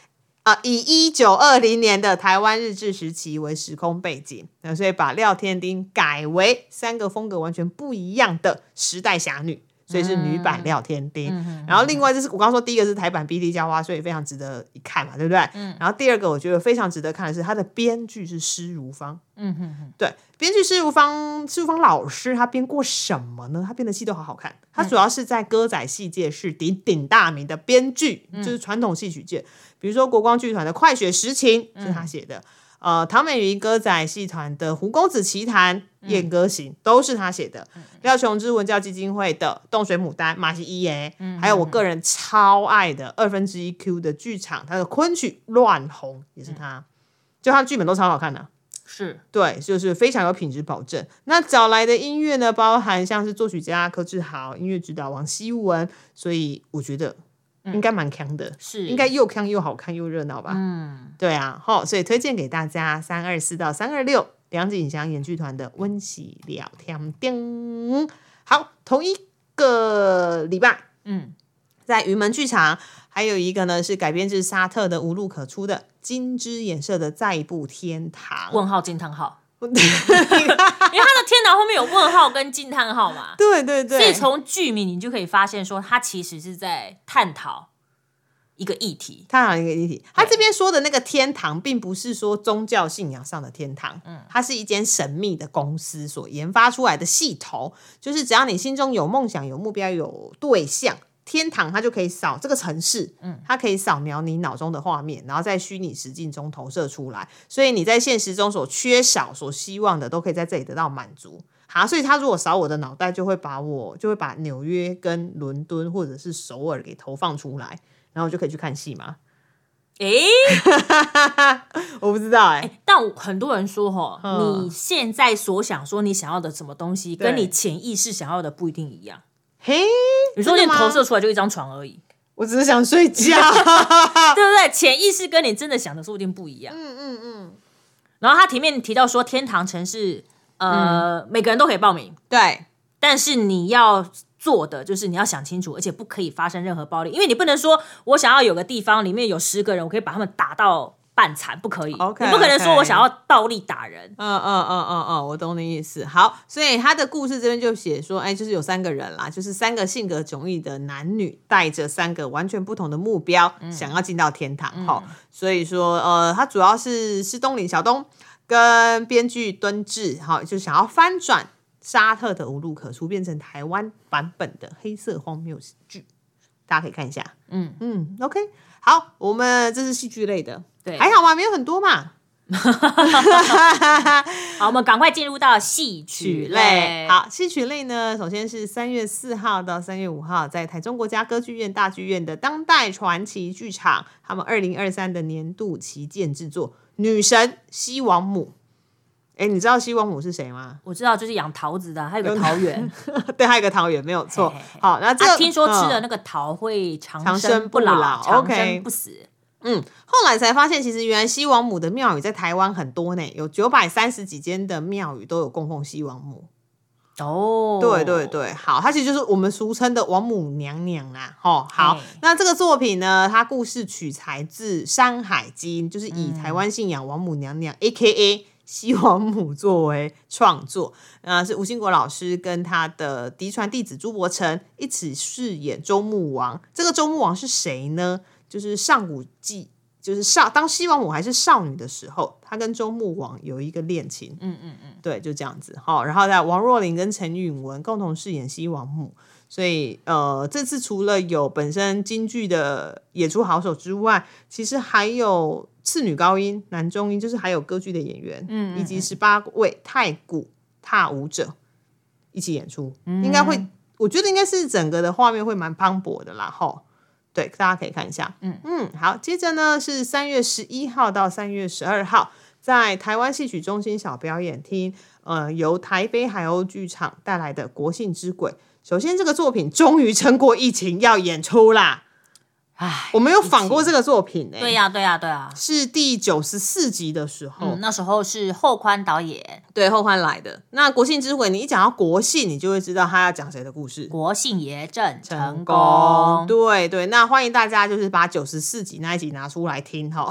啊，以一九二零年的台湾日治时期为时空背景，那所以把廖天丁改为三个风格完全不一样的时代侠女。所以是女版廖天丁，然后另外就是我刚刚说第一个是台版《B D 娇花》，所以非常值得一看嘛，对不对？然后第二个我觉得非常值得看的是它的编剧是施如芳，嗯哼哼，对，编剧施如芳，施如芳老师他编过什么呢？他编的戏都好好看，他主要是在歌仔戏界是鼎鼎大名的编剧，就是传统戏曲界，比如说国光剧团的《快雪时晴》是他写的。呃，唐美云歌仔戏团的《胡公子奇谈》《燕歌行》都是他写的。廖琼之文教基金会的《冻水牡丹》马西一耶，还有我个人超爱的二分之一 Q 的剧场，他的昆曲《乱红》也是他，就他剧本都超好看的，是对，就是非常有品质保证。那找来的音乐呢，包含像是作曲家柯志豪、音乐指导王希文，所以我觉得。应该蛮强的，是应该又强又好看又热闹吧？嗯，对啊，好，所以推荐给大家三二四到三二六梁锦祥演剧团的温喜聊天丁。好，同一个礼拜，嗯，在云门剧场还有一个呢，是改编自沙特的无路可出的金枝演社的再一部天堂问号惊叹号。因为他的天堂后面有问号跟惊叹号嘛，对对对，所以从剧名你就可以发现说，他其实是在探讨一个议题，探讨一个议题。他这边说的那个天堂，并不是说宗教信仰上的天堂，嗯，它是一间神秘的公司所研发出来的系统，就是只要你心中有梦想、有目标、有对象，天堂它就可以扫这个城市，嗯，它可以扫描你脑中的画面，然后在虚拟实境中投射出来，所以你在现实中所缺少、所希望的，都可以在这里得到满足。好，所以他如果扫我的脑袋，就会把我就会把纽约跟伦敦或者是首尔给投放出来，然后我就可以去看戏吗？诶，我不知道哎、但很多人说哈，嗯你现在所想说你想要的什么东西，跟你潜意识想要的不一定一样。嘿，你说你投射出来就一张床而已，我只是想睡觉。对不对？潜意识跟你真的想的说不定不一样。嗯嗯嗯，然后他前面提到说，天堂城市，呃，每个人都可以报名，对，但是你要做的就是你要想清楚，而且不可以发生任何暴力，因为你不能说我想要有个地方里面有十个人，我可以把他们打到半残，不可以。OK，你不可能说我想要倒立打人。嗯嗯嗯嗯嗯，我懂你意思。好，所以他的故事这边就写说，哎，就是有三个人啦，就是三个性格迥异的男女，带着三个完全不同的目标，想要进到天堂。哈、所以说，呃，他主要是施东林小东跟编剧敦志，哈、就想要翻转沙特的无路可出，变成台湾版本的黑色荒谬剧。大家可以看一下，嗯嗯，OK，好，我们这是戏剧类的，对，还好吗？没有很多嘛，好，我们赶快进入到戏曲曲类类。，好，戏曲类呢，首先是三月四号到三月五号，在台中国家歌剧院大剧院的当代传奇剧场，他们二零二三的年度旗舰制作《女神西王母》。哎，你知道西王母是谁吗？我知道，就是养桃子的，还有个桃园。对，还有一个桃园，没有错嘿嘿嘿。好，那这、啊，听说吃了嗯那个桃会长长生不不老，老长生不死。嗯，后来才发现，其实原来西王母的庙宇在台湾很多呢，有九百三十几间的庙宇都有供奉西王母。哦，对对对，好，它其实就是我们俗称的王母娘娘啦。哦，好，那这个作品呢，它故事取材自《山海经》，就是以台湾信仰王母娘娘、A.K.A. 西王母作为创作。呃，是吴兴国老师跟他的嫡传弟子朱伯成一起饰演周穆王。这个周穆王是谁呢？就是上古记。就是少当西王母还是少女的时候，她跟周穆王有一个恋情，嗯嗯嗯，对，就这样子哈。然后在王若琳跟陈允文共同饰演西王母，所以呃，这次除了有本身京剧的演出好手之外，其实还有次女高音、男中音，就是还有歌剧的演员，嗯嗯以及十八位太古踏舞者一起演出，应该会，我觉得应该是整个的画面会蛮磅礴的啦，哈。对，大家可以看一下。嗯嗯，好，接着呢是三月十一号到三月十二号，在台湾戏曲中心小表演厅，呃，由台北海鸥剧场带来的《国姓之鬼》。首先，这个作品终于撑过疫情要演出啦。唉，我没有仿过这个作品呢、对呀、对呀、对呀、是第九十四集的时候，嗯，那时候是后宽导演，对后宽来的。那《国姓之鬼》，你一讲到国姓，你就会知道他要讲谁的故事。国姓爷正成功功，对对，那欢迎大家就是把九十四集那一集拿出来听哈。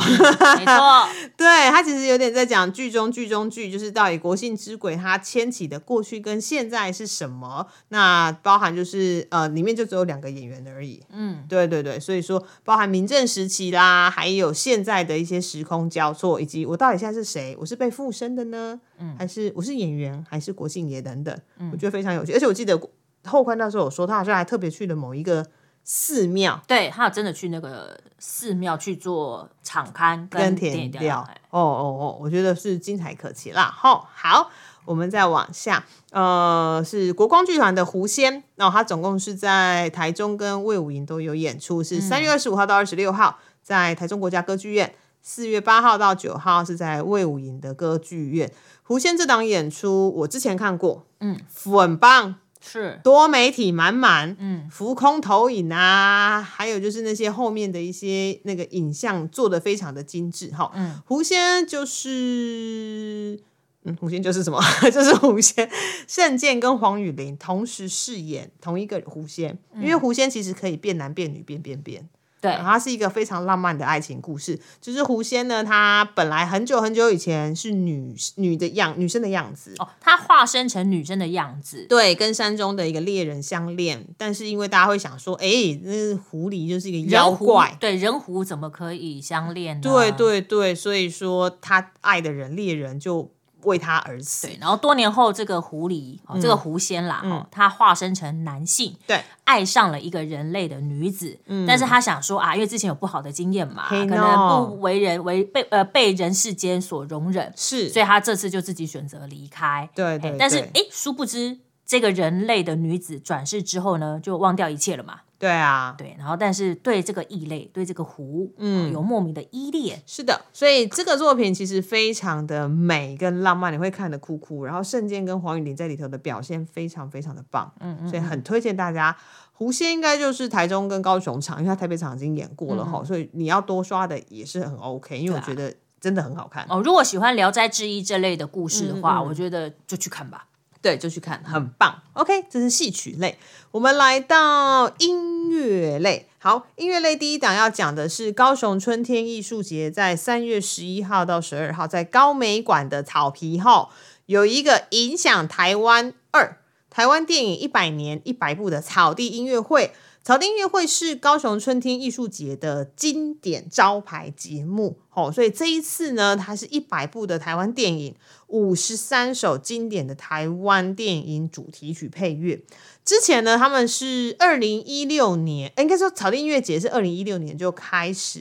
没错，对他其实有点在讲剧中剧中剧，就是到底国姓之鬼他牵起的过去跟现在是什么？那包含就是呃，里面就只有两个演员而已。嗯，对对对，所以说包含民政时期啦，还有现在的一些时空交错，以及我到底现在是谁？我是被附身的呢，嗯还是我是演员，还是国姓爷等等？我觉得非常有趣，而且我记得后宽那时候有说，他好像还特别去了某一个寺庙。对他有真的去那个寺庙去做场刊跟田填调哎。哦哦哦，我觉得是精彩可期啦。好，好，我们再往下，呃，是国光剧团的狐仙，那、它总共是在台中跟魏武营都有演出，是三月二十五号到二十六号在台中国家歌剧院。四月八号到九号是在魏武营的歌剧院。狐仙这档演出我之前看过，嗯，很棒，是，多媒体满满，嗯，浮空投影啊，还有就是那些后面的一些那个影像做的非常的精致哈。嗯，狐仙就是，嗯，狐仙就是什么？就是狐仙圣剑跟黄雨玲同时饰演同一个狐仙，因为狐仙其实可以变男变女变变变。对，它是一个非常浪漫的爱情故事。就是狐仙呢，她本来很久很久以前是女女的样女生的样子，哦，她化身成女生的样子，对，跟山中的一个猎人相恋，但是因为大家会想说，哎、那狐狸就是一个妖怪，对人狐怎么可以相恋呢？对对对，所以说他爱的人猎人就为他而死。对，然后多年后，这个狐狸，哦、这个狐仙啦，哦，他化身成男性，对，爱上了一个人类的女子，但是他想说啊，因为之前有不好的经验嘛，可能不为人为被呃被人世间所容忍，是，所以他这次就自己选择离开。对对哎但是对。哎，殊不知这个人类的女子转世之后呢，就忘掉一切了嘛。对啊，对，然后但是对这个异类，对这个狐，嗯，有莫名的依恋。是的，所以这个作品其实非常的美跟浪漫，你会看得哭哭。然后圣剑跟黄雨玲在里头的表现非常非常的棒，嗯嗯，所以很推荐大家。狐仙应该就是台中跟高雄场，因为他台北场已经演过了哈、所以你要多刷的也是很 OK，因为我觉得真的很好看。哦，如果喜欢《聊斋志异》这类的故事的嗯话，我觉得就去看吧。对，就去看，很棒。OK，这是戏曲类，我们来到音乐类。好，音乐类第一档要讲的是高雄春天艺术节，在三月十一号到十二号，在高美馆的草皮后有一个影响台湾二台湾电影一百年一百部的草地音乐会。草地音乐会是高雄春天艺术节的经典招牌节目，哦，所以这一次呢，它是一百部的台湾电影，五十三首经典的台湾电影主题曲配乐。之前呢，他们是二零一六年，应该说草地音乐节是二零一六年就开始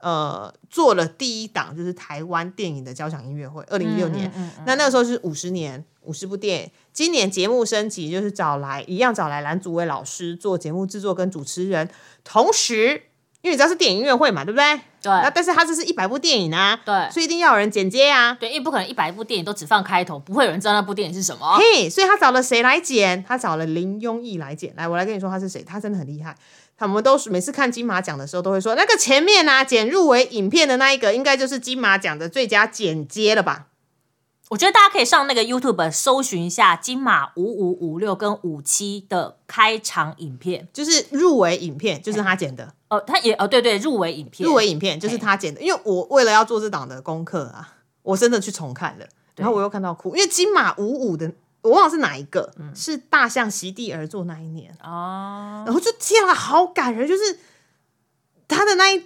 呃做了第一档，就是台湾电影的交响音乐会。二零一六年，那那个时候是五十年，五十部电影。今年节目升级，就是找来一样找来蓝祖蔚老师做节目制作跟主持人，同时因为你知道是电影音乐会嘛，对不对？对那但是他这是一百部电影啊，对所以一定要有人剪接啊。对，因为不可能一百部电影都只放开头，不会有人知道那部电影是什么。嘿，所以他找了谁来剪？他找了林庸义来剪。来，我来跟你说他是谁，他真的很厉害。他们都是每次看金马奖的时候，都会说那个前面啊剪入围影片的那一个，应该就是金马奖的最佳剪接了吧？我觉得大家可以上那个 YouTube 搜寻一下金马五五五六跟五七的开场影片。就是入围影片，就是他剪的。哦，他也哦，对对，入围影片，入围影片就是他剪的，因为我为了要做这档的功课啊，我真的去重看了，然后我又看到哭，因为金马五五的我忘了是哪一个，是大象席地而坐那一年，哦，然后就天啊，好感人，就是他的那一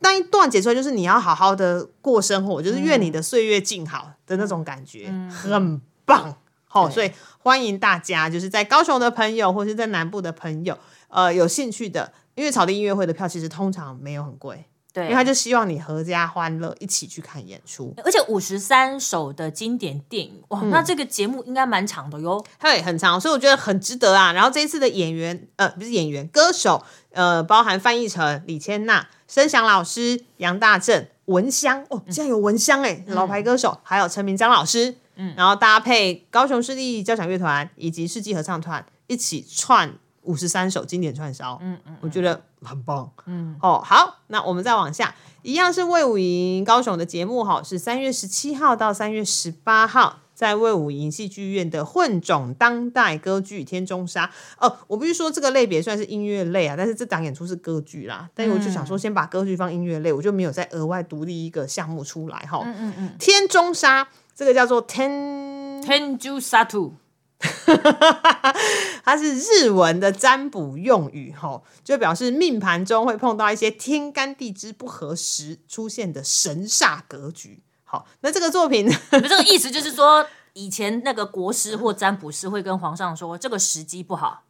那一段解出来，就是你要好好的过生活，就是愿你的岁月静好的那种感觉，很棒。好、对。所以欢迎大家，就是在高雄的朋友，或是在南部的朋友，呃，有兴趣的，因为草地音乐会的票其实通常没有很贵，因为，他就希望你合家欢乐一起去看演出。而且五十三首的经典电影，哇，嗯那这个节目应该蛮长的哟。对很长，所以我觉得很值得啊。然后这一次的演员，呃，不是演员，歌手，呃，包含范逸臣、李千娜、申祥老师、杨大正、文香，哦，竟然有文香哎、老牌歌手，还有陈明章老师，嗯，然后搭配高雄市立交响乐团以及世纪合唱团一起串五十三首经典串烧，嗯嗯，我觉得很棒，嗯，哦，好，那我们再往下，一样是魏武营高雄的节目哈，是三月十七号到三月十八号。在魏武营戏剧院的混种当代歌剧《天中沙》哦，我必须说这个类别算是音乐类啊，但是这档演出是歌剧啦。但是我就想说，先把歌剧放音乐类，我就没有再额外独立一个项目出来哈。嗯嗯嗯，天中沙这个叫做 Ten，Tenju Satu，它是日文的占卜用语哈，就表示命盘中会碰到一些天干地支不合时出现的神煞格局。好，那这个作品呢？你们这个意思就是说，以前那个国师或占卜师会跟皇上说，这个时机不好，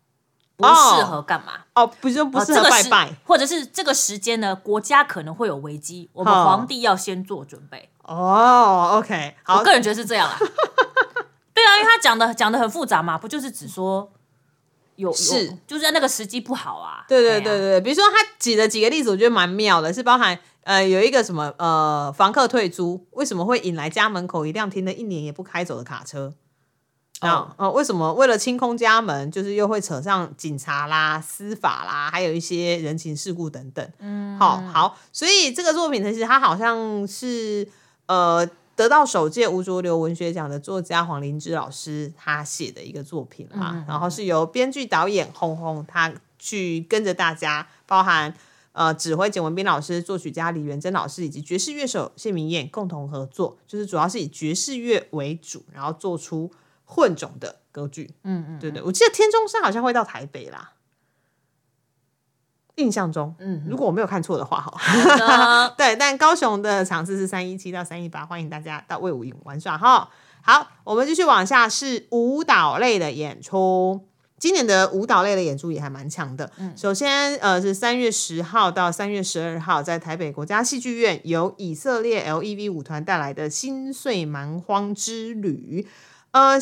不适合干嘛？哦，不就不适合哦这个或者是这个时间呢，国家可能会有危机，我们哦皇帝要先做准备。哦？OK，好我，个人觉得是这样啊。对啊，因为他讲的讲的很复杂嘛，不就是只说有有是就是在那个时机不好啊？对对对对，比如说他举了几个例子，我觉得蛮妙的，是包含呃有一个什么呃房客退租，为什么会引来家门口一辆停了一年也不开走的卡车？啊呃，为什么为了清空家门，就是又会扯上警察啦、司法啦，还有一些人情世故等等。嗯，好好，所以这个作品其实它好像是呃得到首届吴浊流文学奖的作家黄灵芝老师他写的一个作品啦，然后是由编剧导演轰轰他去跟着大家，包含。呃，指挥简文斌老师、作曲家李元珍老师以及爵士乐手谢明燕共同合作，就是主要是以爵士乐为主，然后做出混种的歌剧。嗯嗯，对对，我记得天中山好像会到台北啦，印象中，嗯，如果我没有看错的话，哈。对，但高雄的场次是三一七到三一八，欢迎大家到魏武营玩耍哈。好，我们继续往下是舞蹈类的演出。今年的舞蹈类的演出也还蛮强的。嗯首先，呃，是三月十号到三月十二号，在台北国家戏剧院由以色列 LEV 舞团带来的《心碎蛮荒之旅》。呃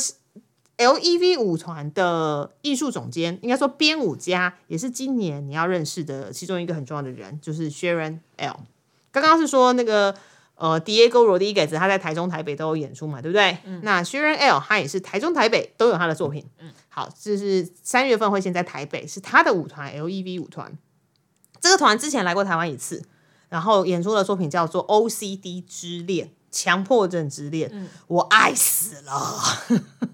，LEV 舞团的艺术总监，应该说编舞家，也是今年你要认识的其中一个很重要的人，就是 Sharon L。刚刚是说那个。呃，Diego Rodriguez 他在台中、台北都有演出嘛，对不对？那 Sharon L 他也是台中、台北都有他的作品。嗯，好，这是三月份会先在台北，是他的舞团 LEV 舞团。这个团之前来过台湾一次，然后演出的作品叫做 OCD 之恋。强迫症之恋，我爱死了。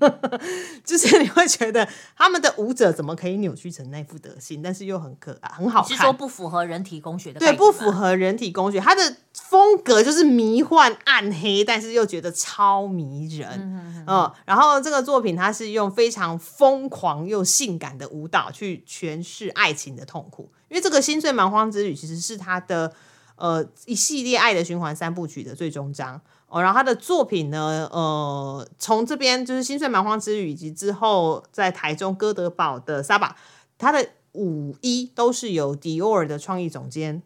就是你会觉得他们的舞者怎么可以扭曲成那副德行，但是又很可爱、很好看。是说不符合人体工学的？对，不符合人体工学。他的风格就是迷幻、暗黑，但是又觉得超迷人。嗯，然后这个作品它是用非常疯狂又性感的舞蹈去诠释爱情的痛苦。因为这个《心碎蛮荒之旅》其实是他的。呃，一系列爱的循环三部曲的最终章。哦，然后他的作品呢，呃，从这边就是《心碎蛮荒之旅》，以及之后在台中哥德堡的沙巴，他的五一都是由迪奥的创意总监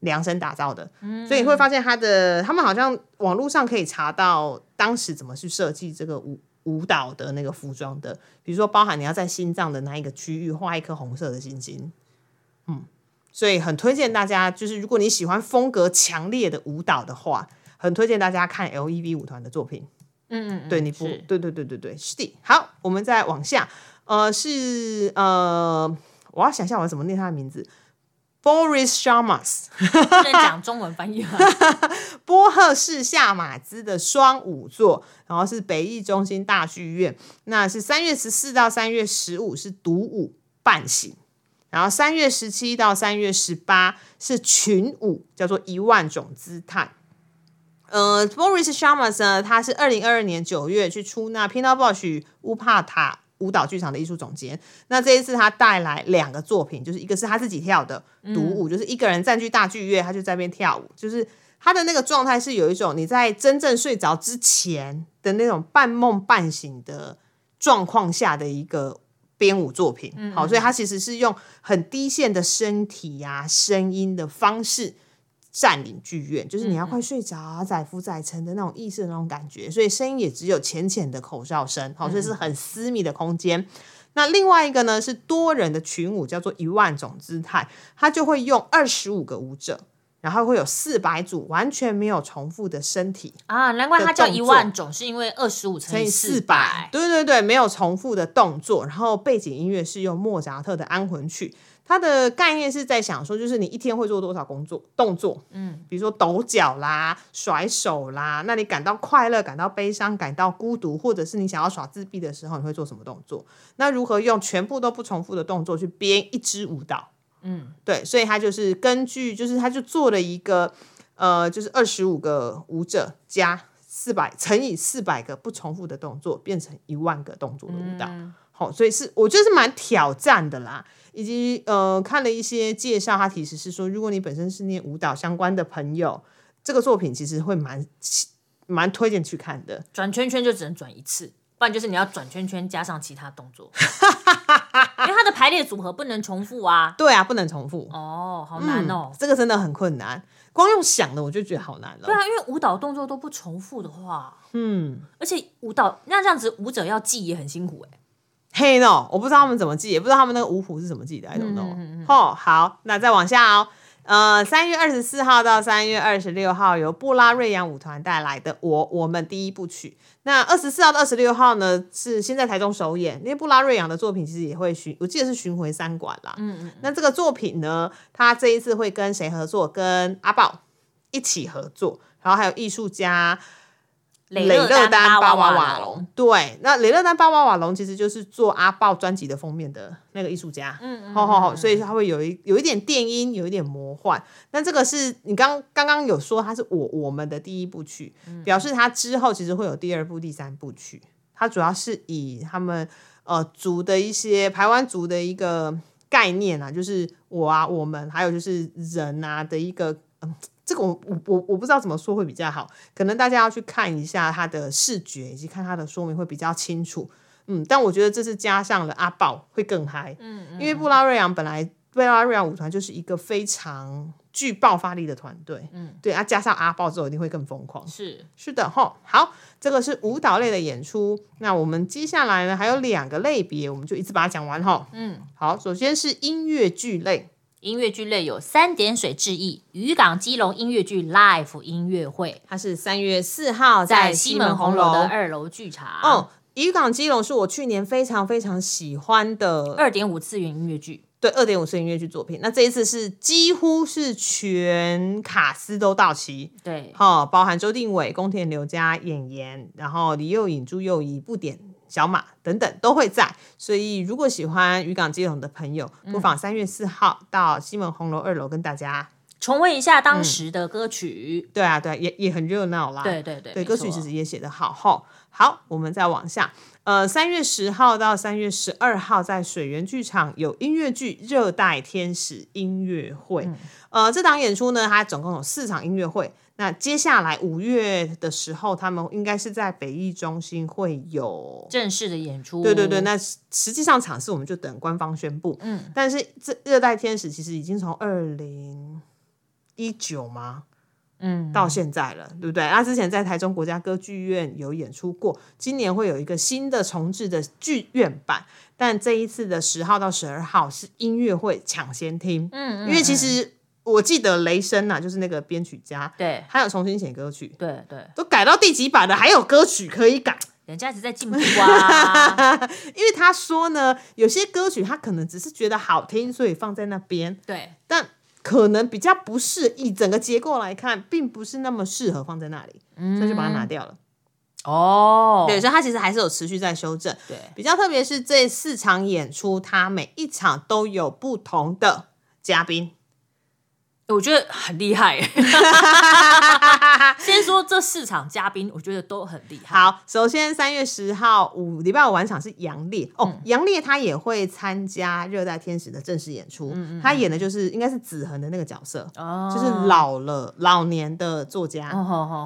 量身打造的，所以你会发现他的他们好像网络上可以查到当时怎么去设计这个舞舞蹈的那个服装的，比如说包含你要在心脏的那一个区域画一颗红色的星星，嗯。所以很推荐大家，就是如果你喜欢风格强烈的舞蹈的话，很推荐大家看 L.E.V 舞团的作品。嗯嗯，对，你不对对对对对，是的。好，我们再往下，呃，是呃，我要想一下我要怎么念他的名字，Boris Shamas。在讲中文翻译吗？波赫士夏马兹的双舞座，然后是北艺中心大剧院，那是三月十四到三月十五是独舞半醒。然后三月十七到三月十八是群舞，叫做一万种姿态。呃，Boris Shamas 呢，他是二零二二年九月去出那 Pina Bausch 乌帕塔舞蹈剧场的艺术总监。那这一次他带来两个作品，就是一个是他自己跳的独舞，就是一个人占据大剧院，他就在那边跳舞，就是他的那个状态是有一种你在真正睡着之前的那种半梦半醒的状况下的一个。编舞作品，好，所以他其实是用很低线的身体呀、声音的方式占领剧院，就是你要快睡着、载浮载沉的那种意识的那种感觉，所以声音也只有浅浅的口哨声，好，所以是很私密的空间。那另外一个呢是多人的群舞，叫做一万种姿态，他就会用二十五个舞者。然后会有四百组完全没有重复的身体啊，难怪它叫一万种，是因为二十五乘以四百，对对对，没有重复的动作。然后背景音乐是用莫扎特的安魂曲，它的概念是在想说，就是你一天会做多少工作动作，嗯，比如说抖脚啦、甩手啦，那你感到快乐、感到悲伤、感到孤独，或者是你想要耍自闭的时候，你会做什么动作？那如何用全部都不重复的动作去编一支舞蹈？嗯，对，所以他就是根据，就是他就做了一个，呃，就是二十五个舞者加四百乘以四百个不重复的动作，变成一万个动作的舞蹈。好，所以是我觉得是蛮挑战的啦。以及呃，看了一些介绍，他其实是说，如果你本身是念舞蹈相关的朋友，这个作品其实会蛮蛮推荐去看的。转圈圈就只能转一次。不然就是你要转圈圈加上其他动作，因为它的排列组合不能重复啊。对啊，不能重复。哦，好难哦，这个真的很困难。光用想的我就觉得好难了。对啊，因为舞蹈动作都不重复的话，嗯，而且舞蹈那这样子舞者要记也很辛苦哎。嘿，no，我不知道他们怎么记，也不知道他们那个舞谱是怎么记的，I don't know。哦，好，那再往下哦。呃，三月二十四号到三月二十六号，由布拉瑞扬舞团带来的《我我们第一部曲》。那二十四号到二十六号呢，是先在台中首演。因为布拉瑞扬的作品其实也会巡，我记得是巡回三馆啦。嗯嗯。那这个作品呢，他这一次会跟谁合作？跟阿宝一起合作，然后还有艺术家。雷勒丹巴瓦瓦隆，对，那雷勒丹巴瓦瓦隆其实就是做阿豹专辑的封面的那个艺术家，嗯，好好好，所以他会有一有一点电音，有一点魔幻。那这个是你刚刚刚有说他是我我们的第一部曲，表示他之后其实会有第二部、第三部曲。他主要是以他们呃族的一些台湾族的一个概念啊，就是我啊，我们还有就是人啊的一个嗯。这个我我我我不知道怎么说会比较好，可能大家要去看一下它的视觉以及看它的说明会比较清楚。嗯，但我觉得这次加上了阿豹会更嗨，嗯，因为布拉瑞扬本来布拉瑞扬舞团就是一个非常具爆发力的团队，嗯，对，啊，加上阿豹之后一定会更疯狂，是是的哈，好，这个是舞蹈类的演出。那我们接下来呢还有两个类别，我们就一次把它讲完哈。嗯，好，首先是音乐剧类，音乐剧类有三点水致意渔港基隆音乐剧 Live 音乐会，它是三月四号在西门红楼的二楼剧场。哦，渔港基隆是我去年非常非常喜欢的二点五次元音乐剧。对，二点五次元音乐剧作品。那这一次是几乎是全卡司都到齐，对，好，包含周定伟、宫田刘佳、演员，然后李幼颖、朱幼仪、不点小马等等都会在。所以如果喜欢渔港基隆的朋友，不妨三月四号到西门红楼二楼跟大家重温一下当时的歌曲。对啊，对，也也很热闹啦。对对对，对，歌曲其实也写得好。好，好，我们再往下。呃，三月十号到三月十二号，在水源剧场有音乐剧《热带天使音乐会》。呃，这档演出呢，它总共有四场音乐会。那接下来五月的时候，他们应该是在北艺中心会有正式的演出。对对对，那实际上场次我们就等官方宣布。嗯，但是这《热带天使》其实已经从二零一九吗？嗯，到现在了，对不对？那之前在台中国家歌剧院有演出过，今年会有一个新的重置的剧院版，但这一次的十号到十二号是音乐会抢先听，嗯，因为其实我记得雷声呐，就是那个编曲家，对，还有重新写歌曲，对对，都改到第几版了，还有歌曲可以改，人家一直在进步啊，因为他说呢，有些歌曲他可能只是觉得好听，所以放在那边，对，但。可能比较不适，以整个结构来看，并不是那么适合放在那里，所以就把它拿掉了。哦，对，所以他其实还是有持续在修正。对，比较特别是这四场演出，他每一场都有不同的嘉宾。我觉得很厉害。先说这四场嘉宾，我觉得都很厉害。好，首先三月十号五礼拜五晚场是杨烈哦，杨烈他也会参加《热带天使》的正式演出。他演的就是应该是子恒的那个角色，就是老了老年的作家。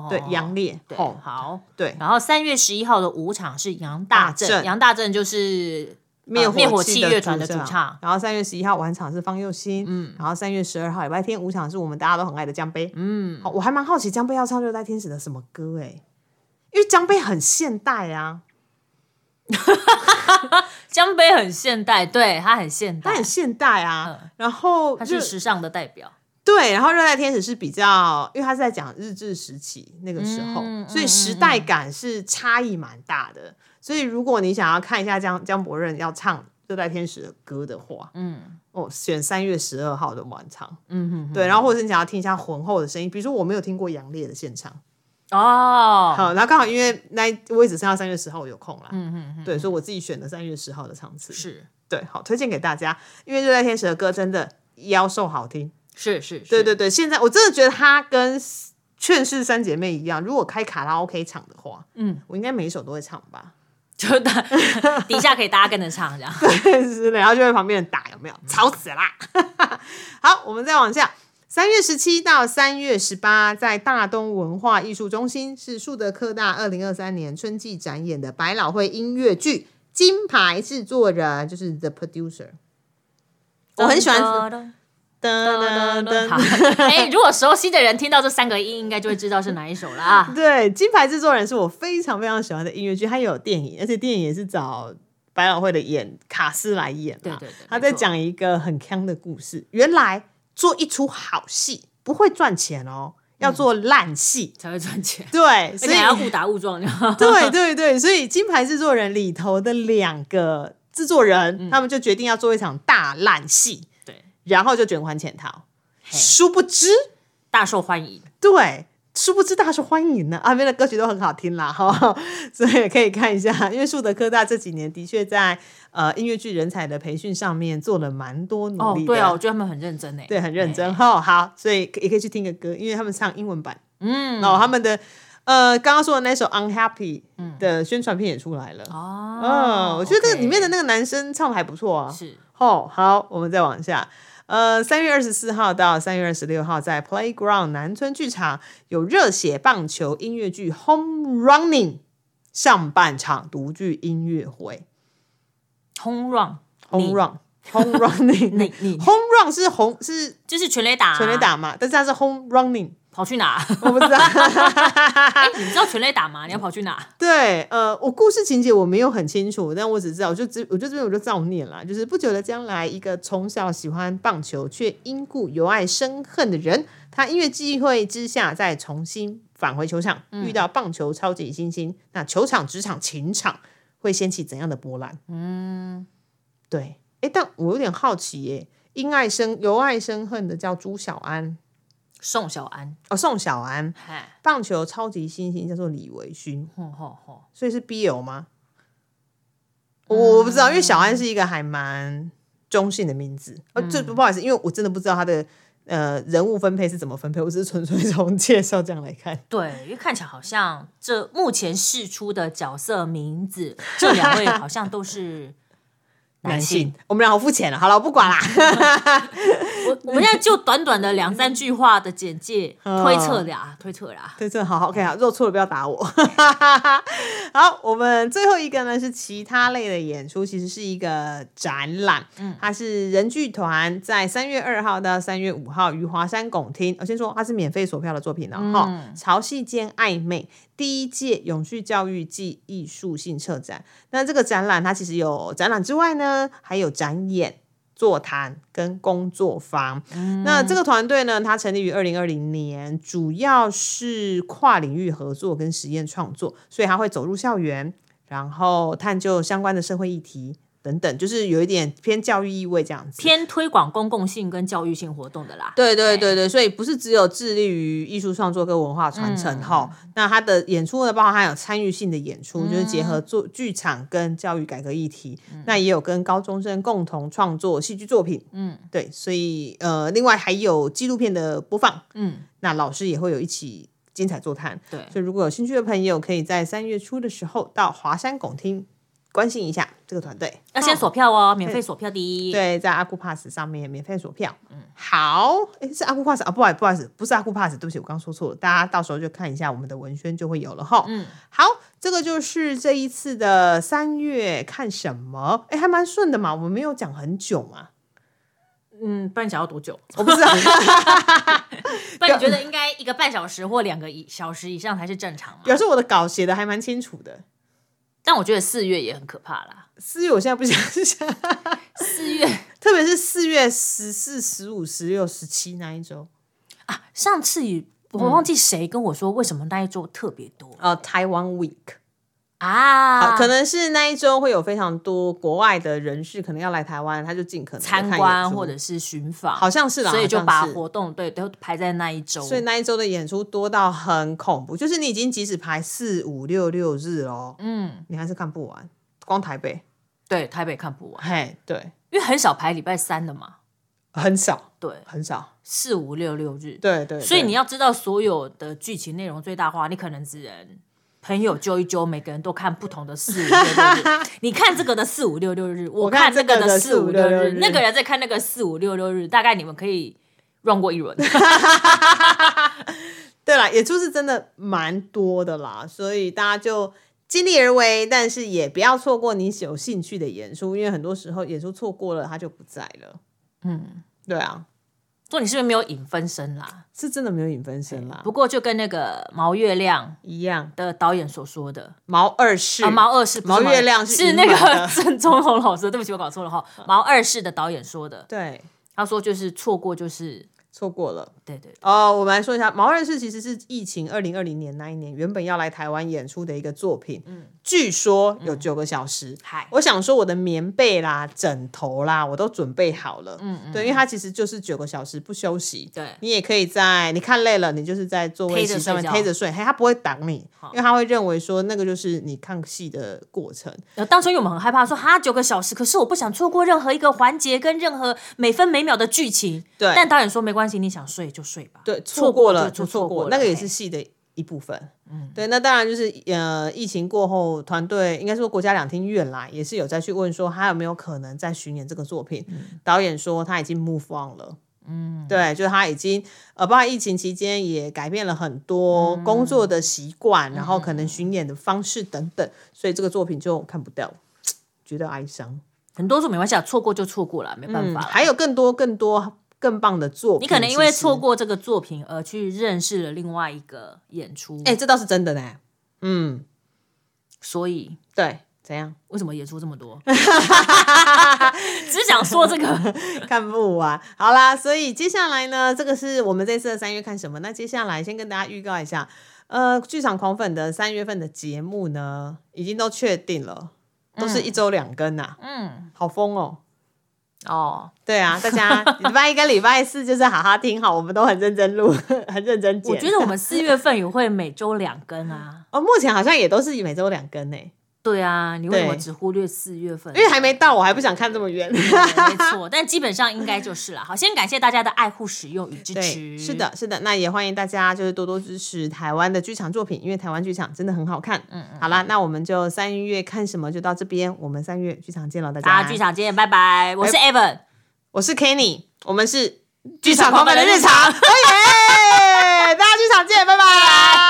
对，杨烈。对，好，对。然后三月十一号的五场是杨大正，杨大正就是。灭火器乐团的主唱，然后三月十一号晚场是方佑新，嗯，然后三月十二号礼拜天五场是我们大家都很爱的江杯，嗯，好，我还蛮好奇江杯要唱《热带天使》的什么歌哎，因为江杯很现代啊，江杯很现代，对他很现代，他很现代啊，然后他是时尚的代表，对，然后《热带天使》是比较，因为他是在讲日治时期那个时候，所以时代感是差异蛮大的。所以，如果你想要看一下江江博任要唱《热带天使》的歌的话，嗯，哦，选三月十二号的晚场，嗯哼，对，然后或者你想要听一下浑厚的声音，比如说我没有听过杨烈的现场，哦，好，然后刚好因为那我也只剩下三月十号有空了，嗯嗯，对，所以我自己选的三月十号的场次，是。对，好，推荐给大家，因为《热带天使》的歌真的妖兽好听，是是，对对对，现在我真的觉得他跟劝世三姐妹一样，如果开卡拉 OK 场的话，嗯，我应该每一首都会唱吧。就底 底下可以大家跟着唱这样，对，是的，然后就在旁边打，有没有？吵死啦！好，我们再往下，三月十七到三月十八，在大东文化艺术中心是树德科大二零二三年春季展演的百老汇音乐剧金牌制作人，就是 The Producer，我很喜欢。噔噔噔噔！哎，如果熟悉的人听到这三个音，应该就会知道是哪一首了啊。对，金牌制作人是我非常非常喜欢的音乐剧，他有电影，而且电影也是找百老汇的演卡斯来演。对对对，他在讲一个很坑的故事。原来做一出好戏不会赚钱哦，要做烂戏才会赚钱。对，所以要误打误撞。对对对，所以金牌制作人里头的两个制作人，他们就决定要做一场大烂戏。然后就卷款潜逃，殊不知大受欢迎。对，殊不知大受欢迎呢。阿边的歌曲都很好听啦，哈，所以可以看一下。因为树德科大这几年的确在呃音乐剧人才的培训上面做了蛮多努力的。对啊，我觉得他们很认真诶，对，很认真哈。好，所以也可以去听个歌，因为他们唱英文版。嗯，然后他们的呃刚刚说的那首 Unhappy 的宣传片也出来了。哦，嗯，我觉得里面的那个男生唱的还不错啊。是。哦，好，我们再往下。呃，三月二十四号到三月二十六号，在 Playground 南村剧场有热血棒球音乐剧《Home Running》上半场独剧音乐会。Home run，Home 你 Run Home Running，你你 Home Run 是红是就是全垒打、全垒打嘛？但是它是 Home Running，跑去哪？我不知道。哎、你知道全垒打吗？你要跑去哪？对，呃，我故事情节我没有很清楚，但我只知道，我就只我就这边我就造念啦。就是不久的将来，一个从小喜欢棒球却因故由爱生恨的人，他因为机会之下再重新返回球场，遇到棒球超级新星，那球场、职场、情场会掀起怎样的波澜？嗯，对，哎，但我有点好奇耶，因爱生由爱生恨的叫朱小安宋小安，哦，宋小安，棒球超级新星叫做李维勋。吼吼吼，所以是 BL 吗？我不知道，因为小安是一个还蛮中性的名字。呃，这不好意思，因为我真的不知道他的呃人物分配是怎么分配，我只是纯粹从介绍这样来看。对，因为看起来好像这目前试出的角色名字，这两位好像都是男性。，我们俩好肤浅了。好了，我不管啦。我我们现在就短短的两三句话的简介嗯推测啦，推测啦。推测好好 OK 好，如果错了不要打我。好，我们最后一个呢是其他类的演出，其实是一个展览，嗯，它是人剧团在三月二号到三月五号于华山拱厅。我先说它是免费索票的作品哦，哈、潮汐间暧昧第一届永续教育暨艺术性策展。那这个展览它其实有展览之外呢，还有展演。座谈跟工作坊，那这个团队呢，它成立于二零二零年，主要是跨领域合作跟实验创作，所以它会走入校园，然后探究相关的社会议题等等，就是有一点偏教育意味这样子。偏推广公共性跟教育性活动的啦。对对对对，所以不是只有致力于艺术创作跟文化传承哈、那他的演出呢，包括还有参与性的演出，就是结合做剧场跟教育改革议题，那也有跟高中生共同创作戏剧作品，嗯，对，所以呃，另外还有纪录片的播放，嗯，那老师也会有一起精彩座谈，对所以如果有兴趣的朋友，可以在三月初的时候到华山拱厅关心一下这个团队，要先锁票哦，免费锁票第一。对，在阿库 pass 上面免费锁票。嗯，好，诶，是阿库 pass 啊，不好意思，不好意思，不是阿库 pass，对不起，我刚说错了，大家到时候就看一下我们的文宣就会有了哈。嗯，好，这个就是这一次的三月看什么？哎，还蛮顺的嘛，我们没有讲很久嘛，嗯，不然你想要多久？我不知道。不然你觉得应该一个半小时或两个一小时以上才是正常吗？表示我的稿写的还蛮清楚的。但我觉得四月也很可怕啦。四月我现在不想想，四月特别是四月十四、十五、十六、十七那一周，啊，上次我忘记谁跟我说，为什么那一周特别多呃，Taiwan Week。啊？啊，可能是那一周会有非常多国外的人士可能要来台湾，他就尽可能参观或者是巡访，好像是啦，所以就好像是把活动对都排在那一周。所以那一周的演出多到很恐怖，就是你已经即使排四五六六日哦，嗯，你还是看不完，光台北，对，台北看不完，嘿，对，因为很少排礼拜三的嘛。很少，对，很少，四五六六日，对对，所以你要知道所有的剧情内容最大化，你可能只能朋友揪一揪，每个人都看不同的四五六六日。你看这个的四五六六日，我看这个的四五六4566日日，那个人在看那个四五六六日，大概你们可以 run 过一轮。对啦，演出是真的蛮多的啦，所以大家就尽力而为，但是也不要错过你有兴趣的演出，因为很多时候演出错过了，它就不在了。嗯，对啊，说你是不是没有影分身啦？是真的没有影分身啦，不过就跟那个毛月亮一样。的导演所说的，毛二世，啊，毛二世毛月亮是是那个 郑中红老师，对不起，我搞错了哈。毛二世的导演说的，对，他说就是错过就是错过了。对对对哦，我们来说一下，毛二世其实是疫情二零二零年那一年原本要来台湾演出的一个作品，嗯，据说有九个小时。嗨，我想说，我的棉被啦、枕头啦，我都准备好了。嗯嗯对，因为它其实就是九个小时不休息。对你也可以在你看累了，你就是在座位席上面贴着睡，嘿，他不会挡你，因为他会认为说那个就是你看戏的过程。呃，当初因为我们很害怕说哈九个小时，可是我不想错过任何一个环节跟任何每分每秒的剧情。对但导演说没关系，你想睡就睡吧。对，错错过了就就错过，了那个也是戏的一部分。嗯，对，那当然就是呃，疫情过后，团队应该说国家两厅院啦，也是有再去问说他有没有可能再巡演这个作品。导演说他已经 move on 了。嗯，对，就是他已经呃，包括疫情期间也改变了很多工作的习惯，然后可能巡演的方式等等，所以这个作品就看不到，觉得哀伤。很多说没关系啊，错过就错过了，没办法。还有更多更多更棒的作品，你可能因为错过这个作品而去认识了另外一个演出。哎，这倒是真的呢。嗯，所以对。怎样？为什么演出这么多？只想说这个 看不完。好啦，所以接下来呢，这个是我们这次的三月看什么？那接下来先跟大家预告一下，呃，剧场狂粉的三月份的节目呢，已经都确定了，都是一周两更呐。嗯，好疯哦。哦，对啊，大家 礼拜一跟礼拜四就是好好听好，我们都很认真录，很认真剪。我觉得我们四月份也会每周两更啊。哦，目前好像也都是每周两更呢。对啊，你为什么只忽略四月份？因为还没到，我还不想看这么远。没错，但基本上应该就是了。好，先感谢大家的爱护、使用与支持。是的，是的，那也欢迎大家就是多多支持台湾的剧场作品，因为台湾剧场真的很好看。嗯嗯。好啦，那我们就三月看什么就到这边，我们三月剧场见了，大家。剧场见，拜拜。我是 Evan，我是 Kenny，我们是剧场狂粉的日常。耶！大家剧场见，拜拜。